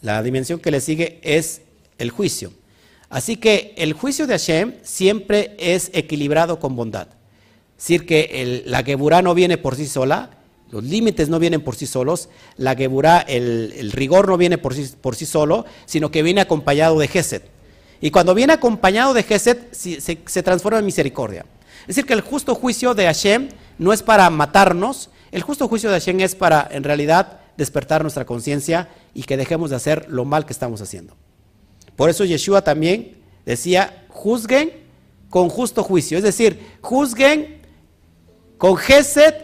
la dimensión que le sigue, es el juicio. Así que el juicio de Hashem siempre es equilibrado con bondad. Es decir, que la Geburah no viene por sí sola, los límites no vienen por sí solos, la Geburah, el, el rigor no viene por sí, por sí, solo, sino que viene acompañado de Gesed. Y cuando viene acompañado de Gesed, se, transforma en misericordia. Es decir, que el justo juicio de Hashem no es para matarnos, el justo juicio de Hashem es para, en realidad, despertar nuestra conciencia y que dejemos de hacer lo mal que estamos haciendo. Por eso Yeshua también decía, juzguen con justo juicio, es decir, juzguen con Gesed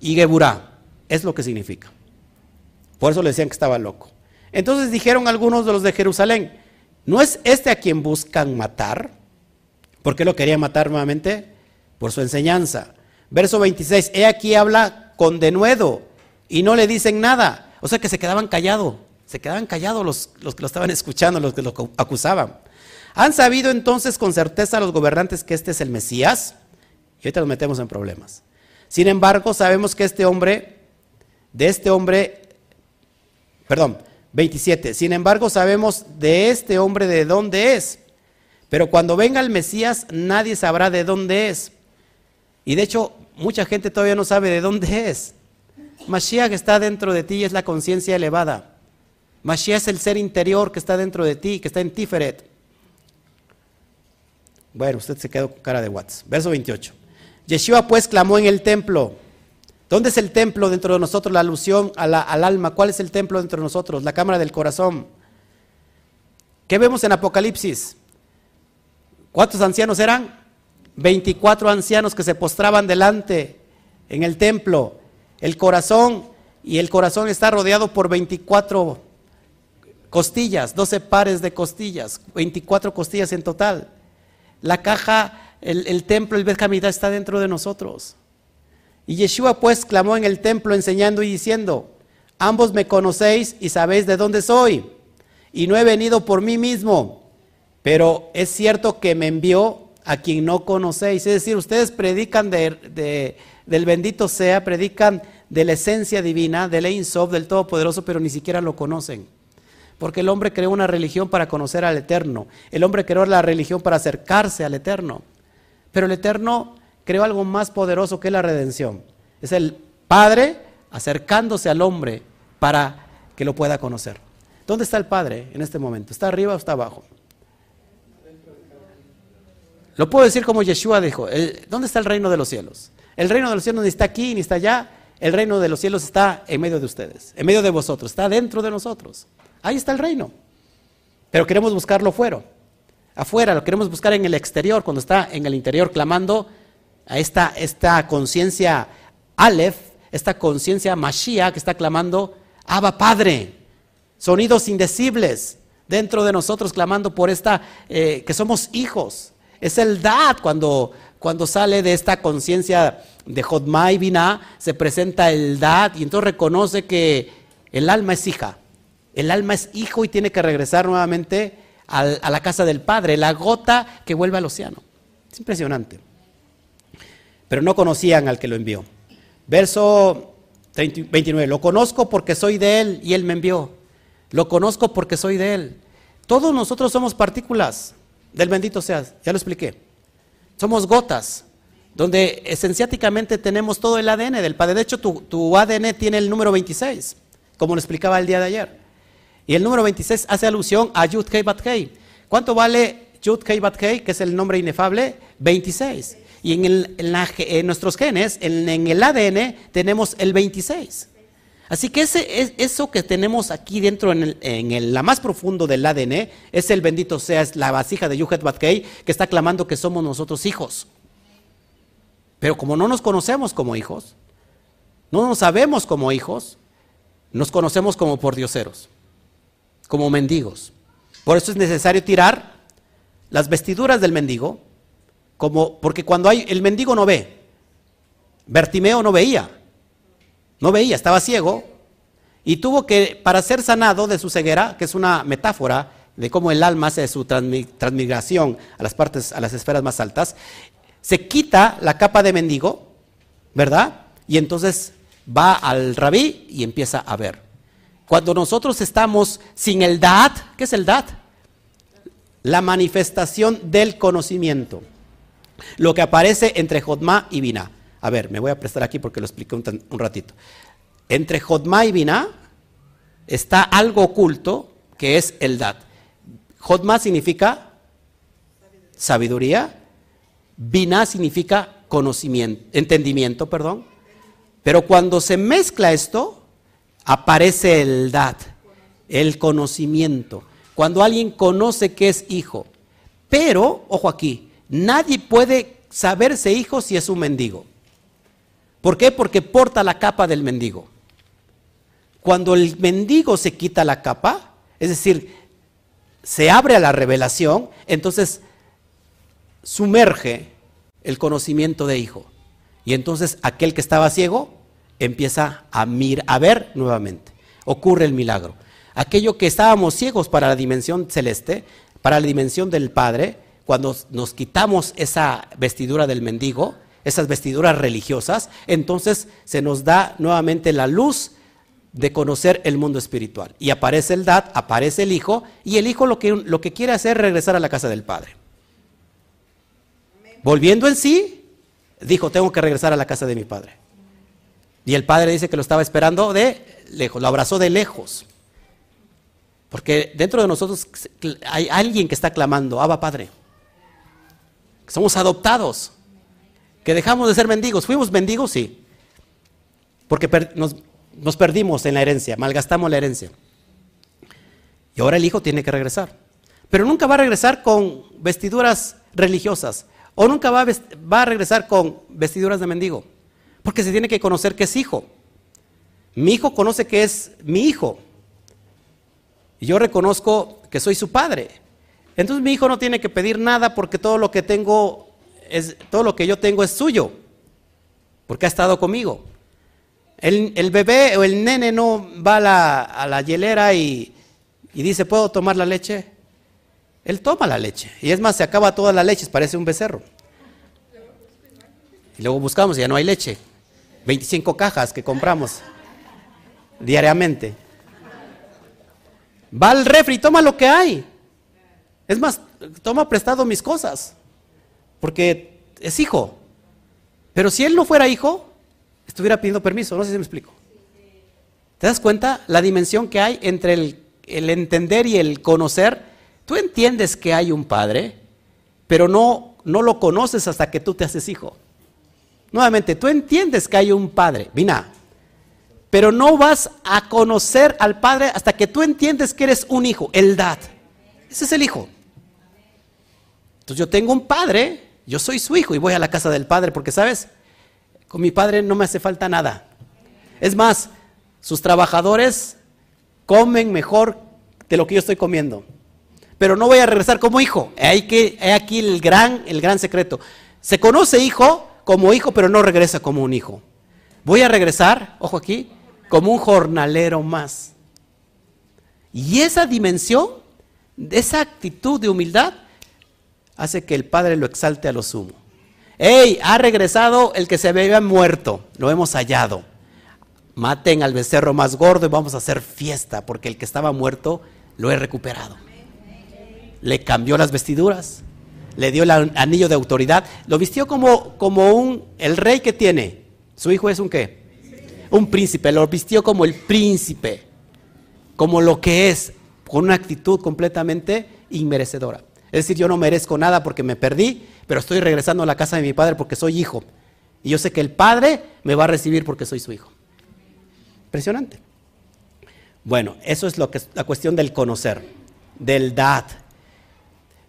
y Geburah, es lo que significa. Por eso le decían que estaba loco. Entonces dijeron algunos de los de Jerusalén, ¿no es este a quien buscan matar? ¿Por qué lo querían matar nuevamente? Por su enseñanza. Verso 26, he aquí habla con denuedo y no le dicen nada. O sea que se quedaban callados. Se quedaban callados los, los, que lo estaban escuchando, los que lo acusaban. ¿Han sabido entonces con certeza los gobernantes que este es el Mesías? Y ahorita nos metemos en problemas. Sin embargo, sabemos que este hombre, de este hombre, perdón, 27. Sin embargo, sabemos de este hombre de dónde es. Pero cuando venga el Mesías, nadie sabrá de dónde es. Y de hecho, mucha gente todavía no sabe de dónde es. Mashiach está dentro de ti y es la conciencia elevada. Mashiach es el ser interior que está dentro de ti, que está en Tiferet. Bueno, usted se quedó con cara de Watts. Verso 28. Yeshua pues clamó en el templo. ¿Dónde es el templo dentro de nosotros? La alusión al alma. ¿Cuál es el templo dentro de nosotros? La cámara del corazón. ¿Qué vemos en Apocalipsis? ¿Cuántos ancianos eran? 24 ancianos que se postraban delante en el templo. El corazón, y el corazón está rodeado por 24 costillas, 12 pares de costillas, 24 costillas en total. La caja, el, el templo, el Bet está dentro de nosotros. Y Yeshua pues clamó en el templo enseñando y diciendo, ambos me conocéis y sabéis de dónde soy. Y no he venido por mí mismo, pero es cierto que me envió a quien no conocéis. Es decir, ustedes predican de, de, del bendito sea, predican de la esencia divina, del Ein Sof, del Todopoderoso, pero ni siquiera lo conocen. Porque el hombre creó una religión para conocer al Eterno. El hombre creó la religión para acercarse al Eterno. Pero el Eterno creó algo más poderoso que la redención. Es el Padre acercándose al hombre para que lo pueda conocer. ¿Dónde está el Padre en este momento? ¿Está arriba o está abajo? Lo puedo decir como Yeshua dijo, ¿dónde está el reino de los cielos? El reino de los cielos ni está aquí ni está allá, el reino de los cielos está en medio de ustedes, en medio de vosotros, está dentro de nosotros. Ahí está el reino. Pero queremos buscarlo fuera, afuera, lo queremos buscar en el exterior, cuando está en el interior clamando a esta, esta conciencia Aleph, esta conciencia Mashiach que está clamando, Abba Padre, sonidos indecibles dentro de nosotros clamando por esta, eh, que somos hijos. Es el Dad cuando, cuando sale de esta conciencia de Jodmai Binah, se presenta el Dad y entonces reconoce que el alma es hija. El alma es hijo y tiene que regresar nuevamente a la casa del Padre, la gota que vuelve al océano. Es impresionante. Pero no conocían al que lo envió. Verso 29, lo conozco porque soy de él y él me envió. Lo conozco porque soy de él. Todos nosotros somos partículas del bendito sea, ya lo expliqué. Somos gotas, donde esenciáticamente tenemos todo el ADN del Padre. De hecho, tu, ADN tiene el número 26, como lo explicaba el día de ayer. Y el número 26 hace alusión a Yud Bat. ¿Cuánto vale Yud Bat que es el nombre inefable? 26. Y en, el, en, la, nuestros genes, en, el ADN, tenemos el 26. Así que ese, eso que tenemos aquí dentro en, el, el, la más profundo del ADN es el bendito sea, es la vasija de Yuhet Batkei que está clamando que somos nosotros hijos. Pero como no nos conocemos como hijos, no nos sabemos como hijos, nos conocemos como pordioseros, como mendigos. Por eso es necesario tirar las vestiduras del mendigo, como, porque cuando hay, el mendigo no ve, Bertimeo no veía, no veía, estaba ciego y tuvo que, para ser sanado de su ceguera, que es una metáfora de cómo el alma hace su transmigración a las partes, a las esferas más altas, se quita la capa de mendigo, ¿verdad? Y entonces va al rabí y empieza a ver. Cuando nosotros estamos sin el dat, ¿qué es el dat? La manifestación del conocimiento. Lo que aparece entre Jodma y Binah. A ver, me voy a prestar aquí porque lo expliqué un, ratito. Entre Jodma y Binah está algo oculto que es el Dat. Jodma significa sabiduría, Binah significa conocimiento, entendimiento, perdón. Pero cuando se mezcla esto, aparece el Dat, el conocimiento. Cuando alguien conoce que es hijo. Pero, ojo aquí, nadie puede saberse hijo si es un mendigo. ¿Por qué? Porque porta la capa del mendigo. Cuando el mendigo se quita la capa, es decir, se abre a la revelación, entonces sumerge el conocimiento de hijo. Y entonces aquel que estaba ciego empieza a, mir, a ver nuevamente. Ocurre el milagro. Aquello que estábamos ciegos para la dimensión celeste, para la dimensión del Padre, cuando nos quitamos esa vestidura del mendigo, esas vestiduras religiosas, entonces se nos da nuevamente la luz de conocer el mundo espiritual. Y aparece el Dad, aparece el Hijo, y el Hijo lo que, lo que quiere hacer es regresar a la casa del Padre. Volviendo en sí, dijo, tengo que regresar a la casa de mi Padre. Y el Padre dice que lo estaba esperando de lejos, lo abrazó de lejos. Porque dentro de nosotros hay alguien que está clamando, Abba Padre. Somos adoptados que dejamos de ser mendigos. ¿Fuimos mendigos? Sí. Porque nos, perdimos en la herencia, malgastamos la herencia. Y ahora el hijo tiene que regresar. Pero nunca va a regresar con vestiduras religiosas. O nunca va a, va a regresar con vestiduras de mendigo. Porque se tiene que conocer que es hijo. Mi hijo conoce que es mi hijo. Y yo reconozco que soy su padre. Entonces mi hijo no tiene que pedir nada porque todo lo que tengo todo lo que yo tengo es suyo, porque ha estado conmigo. El, bebé o el nene no va a la, hielera y, dice, ¿puedo tomar la leche? Él toma la leche. Y es más, se acaba toda la leche, parece un becerro. Y luego buscamos y ya no hay leche. 25 cajas que compramos diariamente. Va al refri, toma lo que hay. Es más, toma prestado mis cosas porque es hijo. Pero si él no fuera hijo, estuviera pidiendo permiso, no sé si me explico. ¿Te das cuenta la dimensión que hay entre el, entender y el conocer? Tú entiendes que hay un padre, pero no, no lo conoces hasta que tú te haces hijo. Nuevamente, tú entiendes que hay un padre, Vina, pero no vas a conocer al padre hasta que tú entiendes que eres un hijo, el dad. Ese es el hijo. Entonces yo tengo un padre yo soy su hijo y voy a la casa del Padre porque, ¿sabes? Con mi Padre no me hace falta nada. Es más, sus trabajadores comen mejor de lo que yo estoy comiendo. Pero no voy a regresar como hijo. Hay, que, hay aquí el gran, el gran secreto. Se conoce hijo como hijo, pero no regresa como un hijo. Voy a regresar, ojo aquí, como un jornalero más. Y esa dimensión, esa actitud de humildad, hace que el Padre lo exalte a lo sumo. ¡Ey! Ha regresado el que se había muerto, lo hemos hallado. Maten al becerro más gordo y vamos a hacer fiesta, porque el que estaba muerto lo he recuperado. Le cambió las vestiduras, le dio el anillo de autoridad, lo vistió como, como un, el rey que tiene. Su hijo es un qué? Un príncipe, lo vistió como el príncipe, como lo que es, con una actitud completamente inmerecedora. Es decir, yo no merezco nada porque me perdí, pero estoy regresando a la casa de mi padre porque soy hijo. Y yo sé que el padre me va a recibir porque soy su hijo. Impresionante. Bueno, eso es lo que la cuestión del conocer, del dad.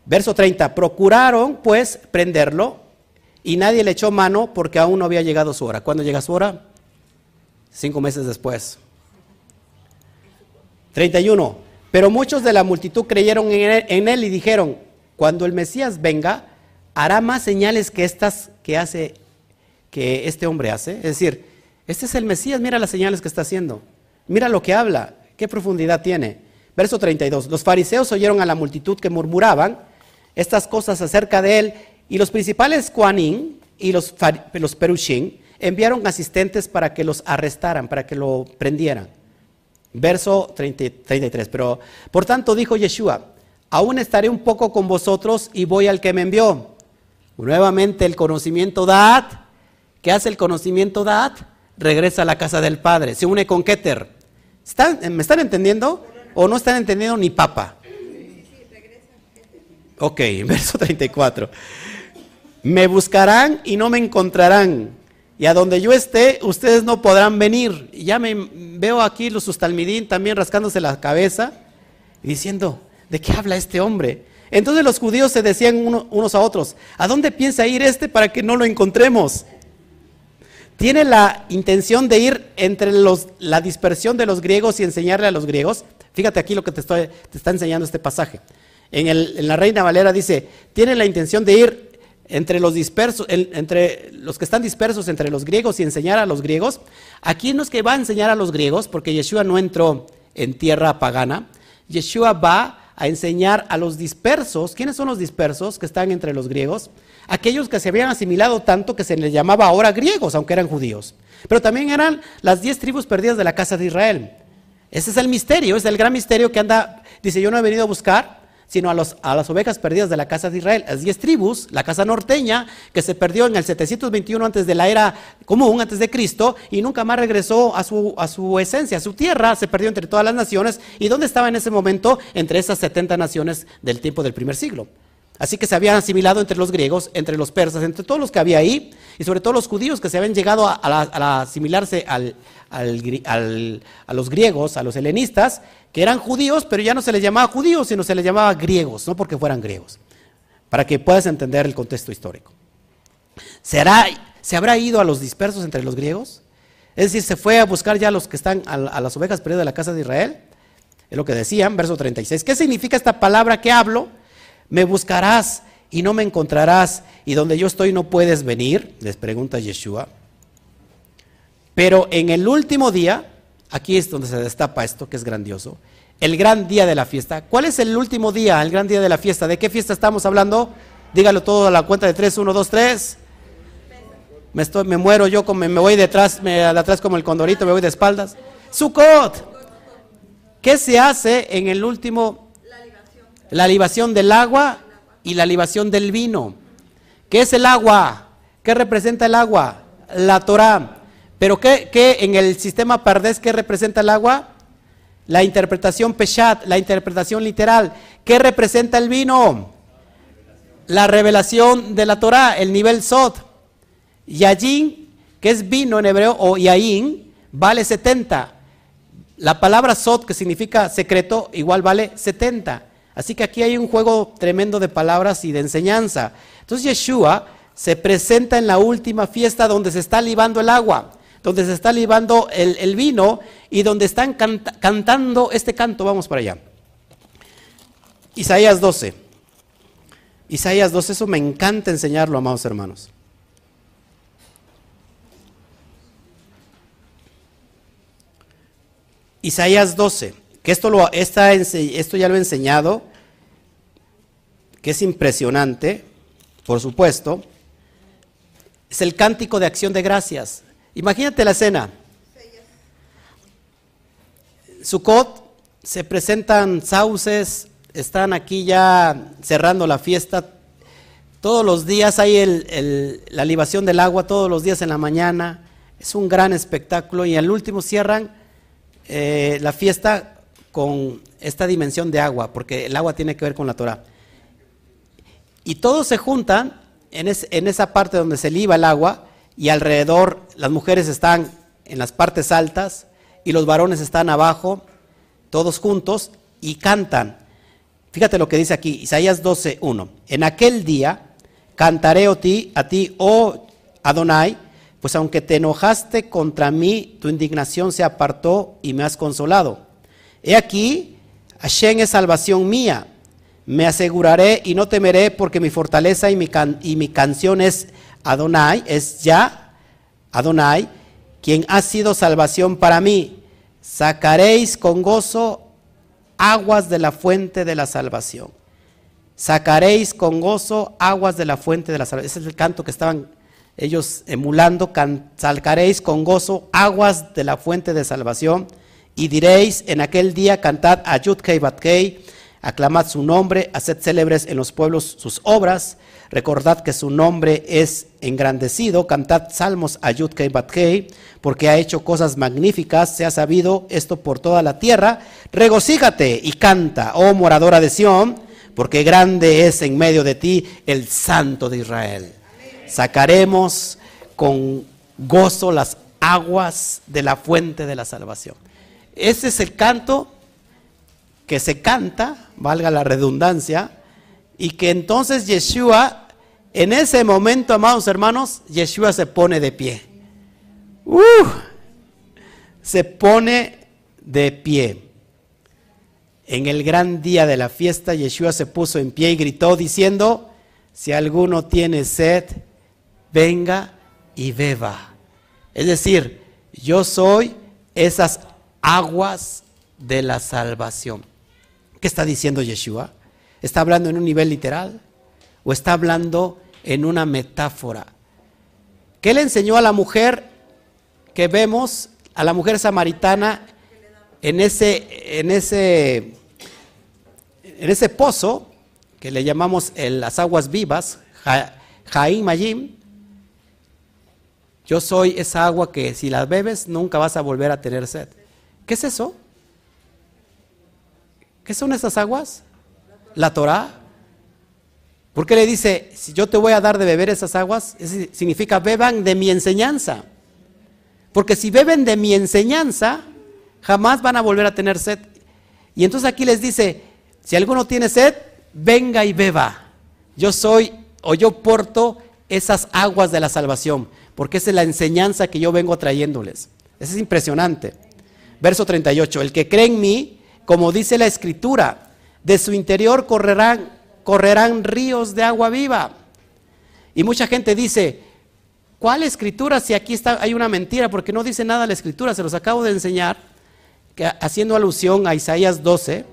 Verso 30, procuraron pues prenderlo y nadie le echó mano porque aún no había llegado su hora. ¿Cuándo llega su hora? Cinco meses después. 31. Pero muchos de la multitud creyeron en él, y dijeron, cuando el Mesías venga, hará más señales que estas que hace, que este hombre hace. Es decir, este es el Mesías, mira las señales que está haciendo. Mira lo que habla, qué profundidad tiene. Verso 32. Los fariseos oyeron a la multitud que murmuraban estas cosas acerca de él y los principales Kuanin y los, los Perushin enviaron asistentes para que los arrestaran, para que lo prendieran. Verso 33. Pero, por tanto, dijo Yeshua, aún estaré un poco con vosotros y voy al que me envió. Nuevamente el conocimiento dad. ¿Qué hace el conocimiento dad? Regresa a la casa del Padre. Se une con Keter. ¿Me están entendiendo? ¿O no están entendiendo ni papa? Ok, <laughs> verso 34. Me buscarán y no me encontrarán y a donde yo esté, ustedes no podrán venir. Y ya me veo aquí los sustalmidín también rascándose la cabeza y diciendo, ¿de qué habla este hombre? Entonces los judíos se decían unos a otros, ¿a dónde piensa ir este para que no lo encontremos? Tiene la intención de ir entre los, la dispersión de los griegos y enseñarle a los griegos. Fíjate aquí lo que te, estoy, está enseñando este pasaje. En, el, en la Reina Valera dice, tiene la intención de ir entre los dispersos, entre los que están dispersos entre los griegos y enseñar a los griegos. Aquí no es que va a enseñar a los griegos, porque Yeshua no entró en tierra pagana. Yeshua va a enseñar a los dispersos. ¿Quiénes son los dispersos que están entre los griegos? Aquellos que se habían asimilado tanto que se les llamaba ahora griegos, aunque eran judíos. Pero también eran las diez tribus perdidas de la casa de Israel. Ese es el misterio, es el gran misterio que anda, dice, yo no he venido a buscar sino a, a las ovejas perdidas de la casa de Israel, las diez tribus, la casa norteña, que se perdió en el 721 antes de la era común, antes de Cristo, y nunca más regresó a su, a su esencia, a su tierra, se perdió entre todas las naciones. ¿Y dónde estaba en ese momento? Entre esas 70 naciones del tiempo del primer siglo. Así que se habían asimilado entre los griegos, entre los persas, entre todos los que había ahí, y sobre todo los judíos que se habían llegado a, asimilarse al, a los griegos, a los helenistas, que eran judíos, pero ya no se les llamaba judíos, sino se les llamaba griegos, no porque fueran griegos, para que puedas entender el contexto histórico. ¿Será, ¿Se habrá ido a los dispersos entre los griegos? Es decir, se fue a buscar ya a los que están a, a las ovejas perdidas de la casa de Israel. Es lo que decían, verso 36. ¿Qué significa esta palabra que hablo? Me buscarás y no me encontrarás, y donde yo estoy no puedes venir, les pregunta Yeshua. Pero en el último día, aquí es donde se destapa esto, que es grandioso, el gran día de la fiesta. ¿Cuál es el último día, el gran día de la fiesta? ¿De qué fiesta estamos hablando? Dígalo todo a la cuenta de tres, uno, dos, tres. Me, estoy, muero yo, me, me voy detrás, me, atrás como el condorito, me voy de espaldas. Sukkot. ¿Qué se hace en el último la libación del agua y la libación del vino. ¿Qué es el agua? ¿Qué representa el agua? La Torah. Pero ¿qué, en el sistema Pardés qué representa el agua? La interpretación Peshat, la interpretación literal. ¿Qué representa el vino? La revelación de la Torah, el nivel Sot. Yayin, que es vino en hebreo, o Yain, vale 70. La palabra Sot, que significa secreto, igual vale 70. Así que aquí hay un juego tremendo de palabras y de enseñanza. Entonces Yeshua se presenta en la última fiesta donde se está libando el agua, donde se está libando el, vino y donde están cantando este canto. Vamos para allá. Isaías 12. Isaías 12, eso me encanta enseñarlo, amados hermanos. Isaías 12 que esto, lo, esto ya lo he enseñado, que es impresionante, por supuesto, es el cántico de acción de gracias. Imagínate la escena. Sukkot, se presentan sauces, están aquí ya cerrando la fiesta. Todos los días hay la libación del agua, todos los días en la mañana. Es un gran espectáculo y al último cierran eh, la fiesta con esta dimensión de agua, porque el agua tiene que ver con la Torah. Y todos se juntan en, en esa parte donde se liba el agua y alrededor las mujeres están en las partes altas y los varones están abajo, todos juntos, y cantan. Fíjate lo que dice aquí, Isaías 12, 1. En aquel día cantaré a ti, a ti, oh Adonai, pues aunque te enojaste contra mí, tu indignación se apartó y me has consolado. He aquí, Hashem es salvación mía. Me aseguraré y no temeré porque mi fortaleza y mi, y mi canción es Adonai, es ya Adonai, quien ha sido salvación para mí. Sacaréis con gozo aguas de la fuente de la salvación. Sacaréis con gozo aguas de la fuente de la salvación. Ese es el canto que estaban ellos emulando, salcaréis con gozo aguas de la fuente de salvación, y diréis en aquel día, cantad a Yudkei Batkei, aclamad su nombre, haced célebres en los pueblos sus obras, recordad que su nombre es engrandecido, cantad salmos a Yudkei Batkei, porque ha hecho cosas magníficas, se ha sabido esto por toda la tierra, regocíjate y canta, oh moradora de Sión, porque grande es en medio de ti el Santo de Israel. Sacaremos con gozo las aguas de la fuente de la salvación. Ese es el canto que se canta, valga la redundancia, y que entonces Yeshua, en ese momento, amados hermanos, Yeshua se pone de pie. Uh, se pone de pie. En el gran día de la fiesta, Yeshua se puso en pie y gritó diciendo, si alguno tiene sed, venga y beba. Es decir, yo soy esas aguas de la salvación. ¿Qué está diciendo Yeshua? ¿Está hablando en un nivel literal o está hablando en una metáfora? ¿Qué le enseñó a la mujer que vemos, a la mujer samaritana en ese, en ese, en ese pozo que le llamamos las aguas vivas, Jaim Mayim? Yo soy esa agua que si la bebes nunca vas a volver a tener sed. ¿Qué es eso? ¿Qué son esas aguas? La Torah. ¿Por qué le dice, si yo te voy a dar de beber esas aguas? significa beban de mi enseñanza. Porque si beben de mi enseñanza, jamás van a volver a tener sed. Y entonces aquí les dice, si alguno tiene sed, venga y beba. Yo soy o yo porto esas aguas de la salvación porque esa es la enseñanza que yo vengo trayéndoles. Eso es impresionante. Verso 38, el que cree en mí, como dice la escritura, de su interior correrán, correrán ríos de agua viva. Y mucha gente dice, ¿cuál escritura si aquí está, hay una mentira? Porque no dice nada la escritura, se los acabo de enseñar, que, haciendo alusión a Isaías 12,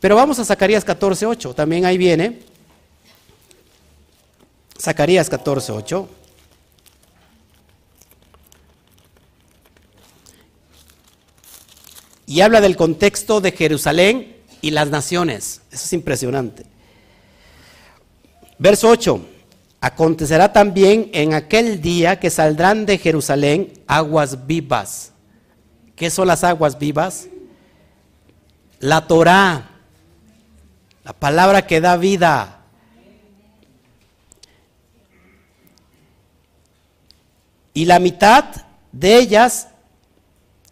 pero vamos a Zacarías 14, 8, también ahí viene. Zacarías 14, 8. y habla del contexto de Jerusalén y las naciones. Eso es impresionante. Verso 8. Acontecerá también en aquel día que saldrán de Jerusalén aguas vivas. ¿Qué son las aguas vivas? La Torah, la palabra que da vida. Y la mitad de ellas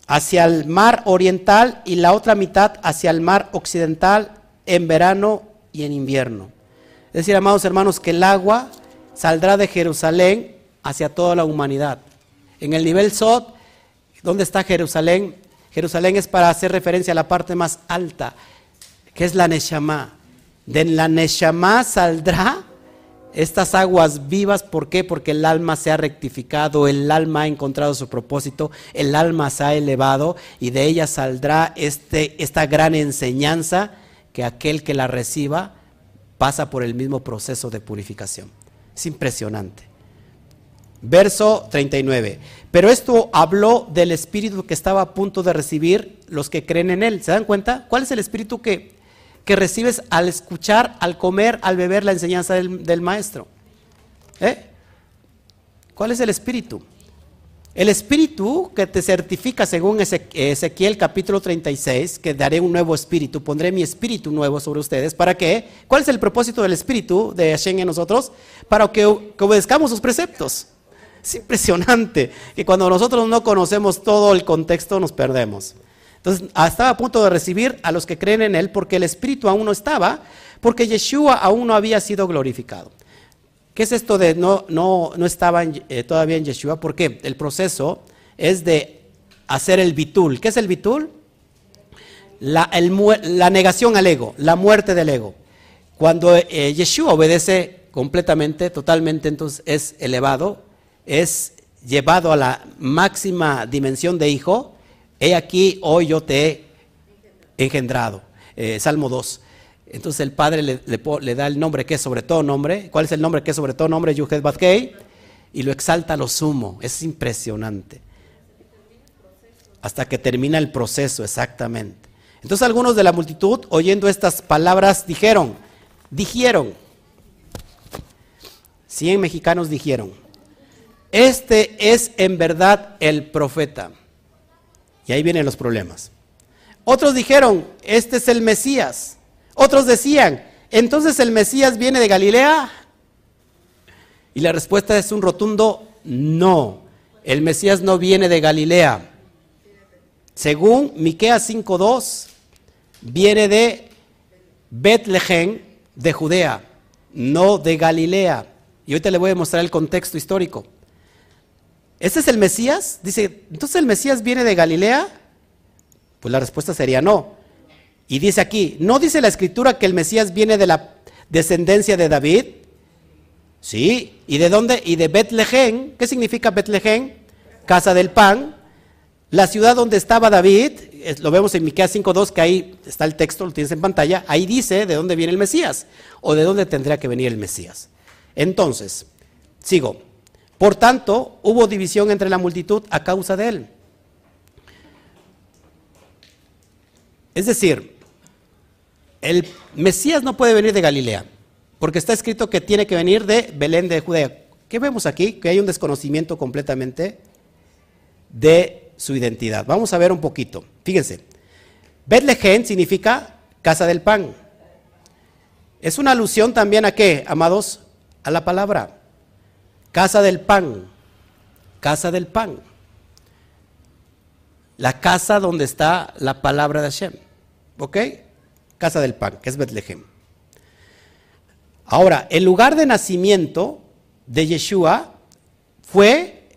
hacia el mar oriental y la otra mitad hacia el mar occidental en verano y en invierno. Es decir, amados hermanos, que el agua saldrá de Jerusalén hacia toda la humanidad. En el nivel Sod, ¿dónde está Jerusalén? Jerusalén es para hacer referencia a la parte más alta, que es la Neshama. De la Neshama saldrá estas aguas vivas, ¿por qué? Porque el alma se ha rectificado, el alma ha encontrado su propósito, el alma se ha elevado y de ella saldrá este, esta gran enseñanza que aquel que la reciba pasa por el mismo proceso de purificación. Es impresionante. Verso 39. Pero esto habló del espíritu que estaba a punto de recibir los que creen en él. ¿Se dan cuenta? ¿Cuál es el espíritu que que recibes al escuchar, al comer, al beber la enseñanza del, maestro. ¿Eh? ¿Cuál es el espíritu? El espíritu que te certifica según Ezequiel capítulo 36, que daré un nuevo espíritu, pondré mi espíritu nuevo sobre ustedes. ¿Para qué? ¿Cuál es el propósito del espíritu de Hashem en nosotros? Para que, obedezcamos sus preceptos. Es impresionante que cuando nosotros no conocemos todo el contexto nos perdemos. Entonces, ah, estaba a punto de recibir a los que creen en Él porque el Espíritu aún no estaba, porque Yeshua aún no había sido glorificado. ¿Qué es esto de no, no, no estaba eh, todavía en Yeshua? Porque el proceso es de hacer el bitul. ¿Qué es el bitul? La, la negación al ego, la muerte del ego. Cuando eh, Yeshua obedece completamente, totalmente, entonces es elevado, es llevado a la máxima dimensión de hijo, he aquí, hoy yo te he engendrado. Eh, Salmo 2. Entonces el Padre le, da el nombre que es sobre todo nombre. ¿Cuál es el nombre que es sobre todo nombre? Yuhet Batkei. Y lo exalta a lo sumo. Es impresionante. Hasta que termina el proceso, exactamente. Entonces algunos de la multitud, oyendo estas palabras, dijeron, dijeron, cien mexicanos dijeron, este es en verdad el profeta. Y ahí vienen los problemas. Otros dijeron, este es el Mesías. Otros decían, entonces el Mesías viene de Galilea. Y la respuesta es un rotundo no. El Mesías no viene de Galilea. Según Miqueas 5:2, viene de Betlehem de Judea, no de Galilea. Y ahorita le voy a mostrar el contexto histórico. ¿Este es el Mesías? Dice, ¿entonces el Mesías viene de Galilea? Pues la respuesta sería no. Y dice aquí, ¿no dice la escritura que el Mesías viene de la descendencia de David? Sí. ¿Y de dónde? Y de Betlehem. ¿Qué significa Betlehem? Casa del pan. La ciudad donde estaba David, lo vemos en Miqueas 5.2, que ahí está el texto, lo tienes en pantalla, ahí dice de dónde viene el Mesías, o de dónde tendría que venir el Mesías. Entonces, sigo. Por tanto, hubo división entre la multitud a causa de él. Es decir, el Mesías no puede venir de Galilea, porque está escrito que tiene que venir de Belén de Judea. ¿Qué vemos aquí? Que hay un desconocimiento completamente de su identidad. Vamos a ver un poquito. Fíjense, Betlehem significa casa del pan. Es una alusión también a qué, amados, a la palabra. Casa del pan, casa del pan. La casa donde está la palabra de Hashem. ¿Ok? Casa del pan, que es Betlehem. Ahora, el lugar de nacimiento de Yeshua fue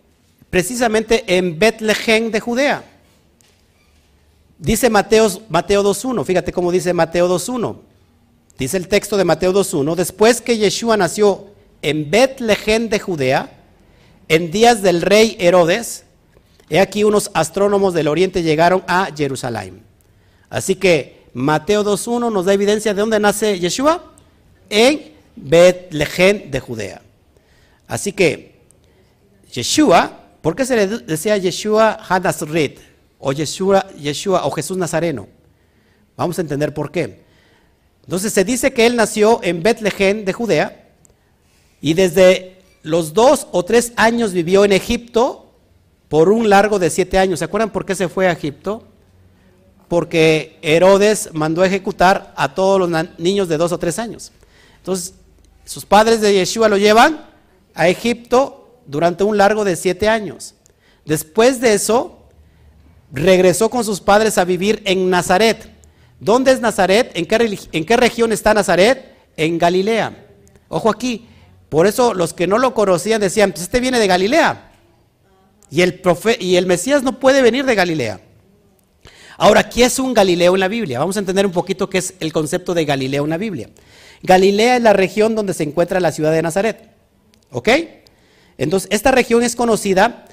precisamente en Betlehem de Judea. Dice Mateo, Mateo 2.1, fíjate cómo dice Mateo 2.1. Dice el texto de Mateo 2.1, después que Yeshua nació en Betlehem de Judea, en días del rey Herodes, he aquí unos astrónomos del oriente llegaron a Jerusalén. Así que Mateo 2.1 nos da evidencia de dónde nace Yeshua, en Betlehem de Judea. Así que Yeshua, ¿por qué se le decía Yeshua Hanasrit? O Yeshua, Yeshua o Jesús Nazareno. Vamos a entender por qué. Entonces se dice que él nació en Betlehem de Judea, y desde los dos o tres años vivió en Egipto por un largo de siete años. ¿Se acuerdan por qué se fue a Egipto? Porque Herodes mandó a ejecutar a todos los niños de dos o tres años. Entonces, sus padres de Yeshua lo llevan a Egipto durante un largo de siete años. Después de eso, regresó con sus padres a vivir en Nazaret. ¿Dónde es Nazaret? ¿En qué, región está Nazaret? En Galilea. Ojo aquí, por eso los que no lo conocían decían, pues este viene de Galilea. Y el, y el Mesías no puede venir de Galilea. Ahora, ¿qué es un Galileo en la Biblia? Vamos a entender un poquito qué es el concepto de Galileo en la Biblia. Galilea es la región donde se encuentra la ciudad de Nazaret. ¿Ok? Entonces, esta región es conocida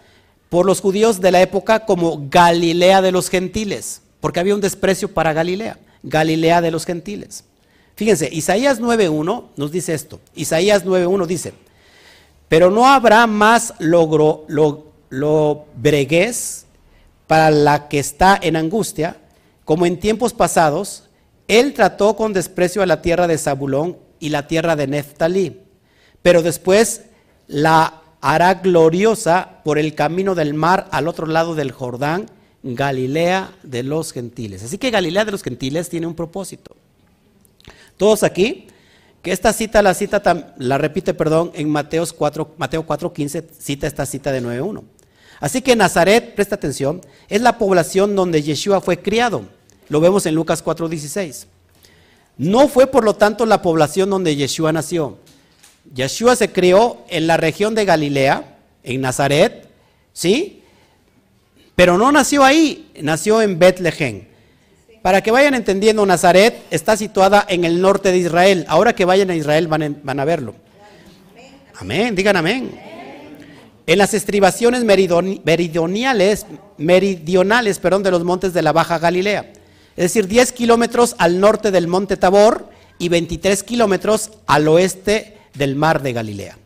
por los judíos de la época como Galilea de los gentiles, porque había un desprecio para Galilea, Galilea de los gentiles. Fíjense, Isaías 9.1 nos dice esto. Isaías 9.1 dice, pero no habrá más logro, lo, bregués para la que está en angustia, como en tiempos pasados, él trató con desprecio a la tierra de Zabulón y la tierra de Neftalí, pero después la hará gloriosa por el camino del mar al otro lado del Jordán, Galilea de los gentiles. Así que Galilea de los gentiles tiene un propósito. Todos aquí que esta cita la cita la repite, perdón, en Mateos 4, Mateo 4:15 cita esta cita de 9:1. Así que Nazaret, presta atención, es la población donde Yeshua fue criado. Lo vemos en Lucas 4:16. No fue por lo tanto la población donde Yeshua nació. Yeshua se crió en la región de Galilea, en Nazaret, ¿sí? Pero no nació ahí, nació en Betlehem. Para que vayan entendiendo, Nazaret está situada en el norte de Israel. Ahora que vayan a Israel van, a verlo. Amén, digan amén. En las estribaciones meridionales, meridionales perdón, de los montes de la Baja Galilea. Es decir, 10 kilómetros al norte del monte Tabor y 23 kilómetros al oeste del mar de Galilea.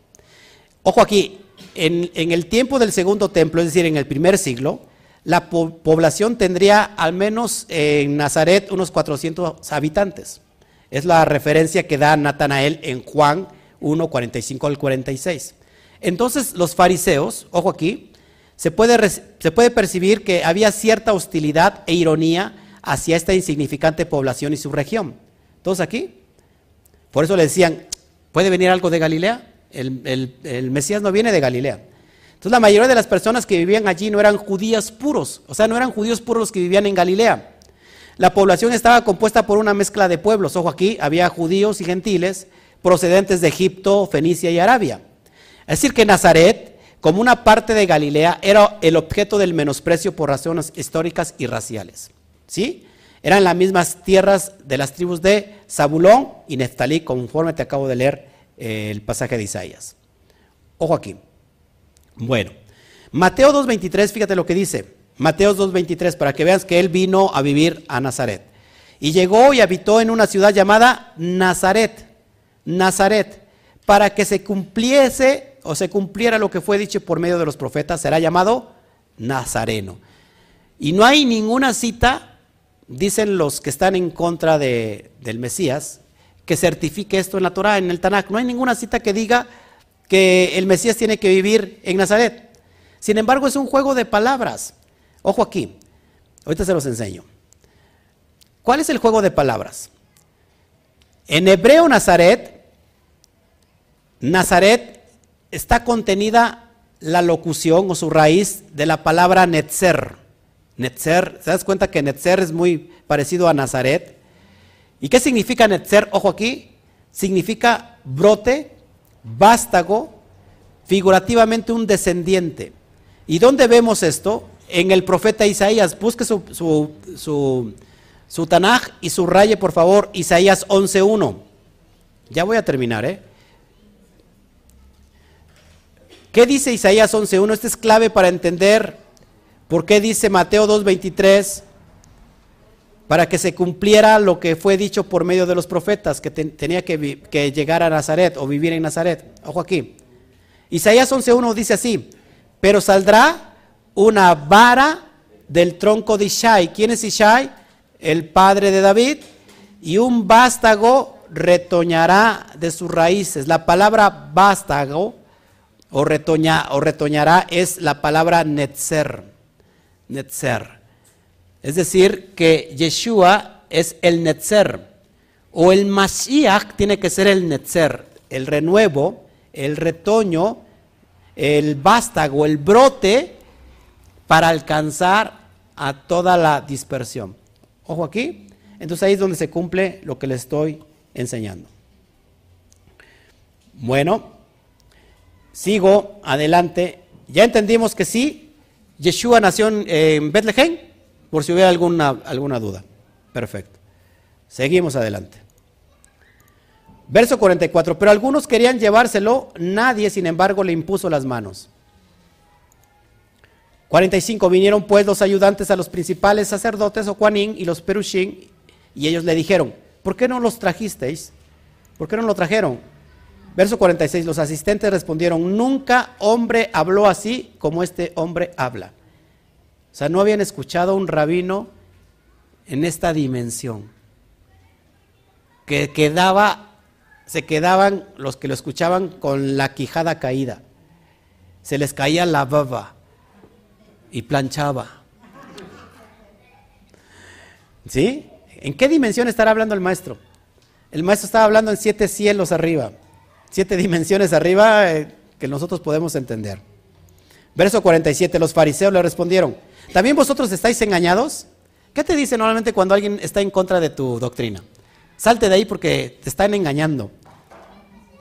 Ojo aquí, en, el tiempo del segundo templo, es decir, en el primer siglo, la población tendría al menos en Nazaret unos 400 habitantes. Es la referencia que da Natanael en Juan 1, 45 al 46. Entonces los fariseos, ojo aquí, se puede, percibir que había cierta hostilidad e ironía hacia esta insignificante población y su región. ¿Todos aquí? Por eso le decían, ¿puede venir algo de Galilea? el Mesías no viene de Galilea. Entonces la mayoría de las personas que vivían allí no eran judías puros, o sea, no eran judíos puros los que vivían en Galilea. La población estaba compuesta por una mezcla de pueblos. Ojo aquí, había judíos y gentiles procedentes de Egipto, Fenicia y Arabia. Es decir, que Nazaret, como una parte de Galilea, era el objeto del menosprecio por razones históricas y raciales. ¿Sí? Eran las mismas tierras de las tribus de Zabulón y Neftalí, conforme te acabo de leer eh, el pasaje de Isaías. Ojo aquí. Bueno, Mateo 2.23, fíjate lo que dice. Mateo 2.23, para que veas que él vino a vivir a Nazaret. Y llegó y habitó en una ciudad llamada Nazaret. Nazaret. Para que se cumpliese o se cumpliera lo que fue dicho por medio de los profetas, será llamado Nazareno. Y no hay ninguna cita, dicen los que están en contra de, del Mesías, que certifique esto en la Torah, en el Tanakh. No hay ninguna cita que diga que el Mesías tiene que vivir en Nazaret. Sin embargo, es un juego de palabras. Ojo aquí, ahorita se los enseño. ¿Cuál es el juego de palabras? En hebreo Nazaret, Nazaret está contenida la locución o su raíz de la palabra Netzer. Netzer, ¿se das cuenta que Netzer es muy parecido a Nazaret? ¿Y qué significa Netzer? Ojo aquí, significa brote, vástago, figurativamente un descendiente. ¿Y dónde vemos esto? En el profeta Isaías. Busque su, su, su, Tanaj y subraye, por favor, Isaías 11.1. Ya voy a terminar, ¿eh? ¿Qué dice Isaías 11.1? Este es clave para entender por qué dice Mateo 2.23 para que se cumpliera lo que fue dicho por medio de los profetas, que tenía que, llegar a Nazaret o vivir en Nazaret. Ojo aquí. Isaías 11.1 dice así, pero saldrá una vara del tronco de Ishai. ¿Quién es Ishai? El padre de David. Y un vástago retoñará de sus raíces. La palabra vástago o, retoña, o retoñará es la palabra netzer. Netzer. Es decir, que Yeshua es el Netzer, o el Mashiach tiene que ser el Netzer, el renuevo, el retoño, el vástago, el brote, para alcanzar a toda la dispersión. Ojo aquí. Entonces ahí es donde se cumple lo que le estoy enseñando. Bueno, sigo adelante. Ya entendimos que sí, Yeshua nació en Bethlehem. Por si hubiera alguna, alguna duda. Perfecto. Seguimos adelante. Verso 44. Pero algunos querían llevárselo, nadie, sin embargo, le impuso las manos. 45. Vinieron pues los ayudantes a los principales sacerdotes, o Juanín y los Perushín, y ellos le dijeron, ¿por qué no los trajisteis? ¿Por qué no lo trajeron? Verso 46. Los asistentes respondieron, nunca hombre habló así como este hombre habla. O sea, no habían escuchado a un rabino en esta dimensión. Que quedaba, se quedaban los que lo escuchaban con la quijada caída. Se les caía la baba y planchaba. ¿Sí? ¿En qué dimensión estará hablando el maestro? El maestro estaba hablando en siete cielos arriba, siete dimensiones arriba eh, que nosotros podemos entender. Verso 47, los fariseos le respondieron, ¿también vosotros estáis engañados? ¿Qué te dice normalmente cuando alguien está en contra de tu doctrina? Salte de ahí porque te están engañando.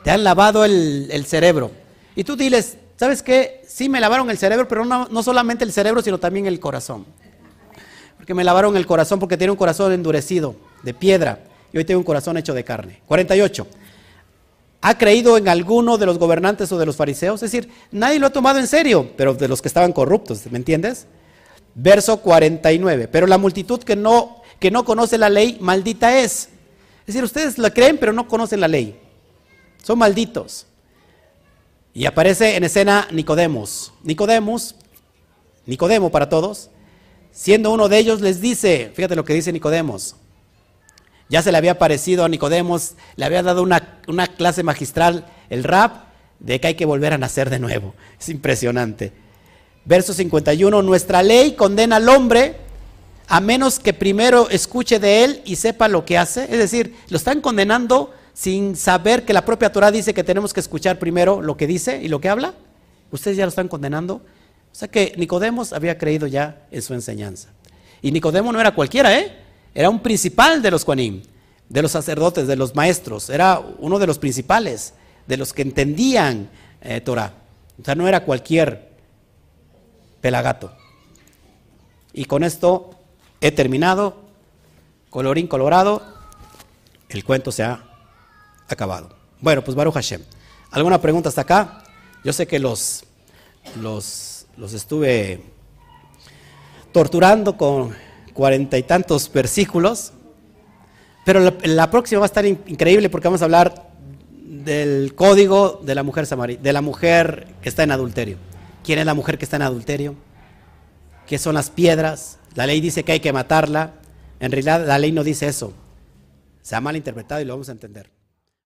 Te han lavado el, cerebro. Y tú diles, ¿sabes qué? Sí me lavaron el cerebro, pero no, no solamente el cerebro, sino también el corazón. Porque me lavaron el corazón porque tiene un corazón endurecido, de piedra, y hoy tengo un corazón hecho de carne. 48. ¿Ha creído en alguno de los gobernantes o de los fariseos? Es decir, nadie lo ha tomado en serio, pero de los que estaban corruptos, ¿me entiendes? Verso 49. Pero la multitud que no, que no conoce la ley, maldita es. Es decir, ustedes la creen, pero no conocen la ley. Son malditos. Y aparece en escena Nicodemos. Nicodemos, Nicodemo para todos, siendo uno de ellos, les dice, fíjate lo que dice Nicodemos, ya se le había parecido a Nicodemos, le había dado una, una clase magistral, el rap, de que hay que volver a nacer de nuevo. Es impresionante. Verso 51, nuestra ley condena al hombre a menos que primero escuche de él y sepa lo que hace. Es decir, lo están condenando sin saber que la propia Torah dice que tenemos que escuchar primero lo que dice y lo que habla. Ustedes ya lo están condenando. O sea que Nicodemos había creído ya en su enseñanza. Y Nicodemo no era cualquiera, ¿eh? Era un principal de los Juanim, de los sacerdotes, de los maestros. Era uno de los principales, de los que entendían eh, Torah. O sea, no era cualquier pelagato. Y con esto he terminado. Colorín colorado. El cuento se ha acabado. Bueno, pues Baruch Hashem. ¿Alguna pregunta hasta acá? Yo sé que los, los, los estuve torturando con cuarenta y tantos versículos, pero la, próxima va a estar increíble porque vamos a hablar del código de la mujer samarí, de la mujer que está en adulterio. ¿Quién es la mujer que está en adulterio? ¿Qué son las piedras? La ley dice que hay que matarla. En realidad la ley no dice eso. Se ha malinterpretado y lo vamos a entender.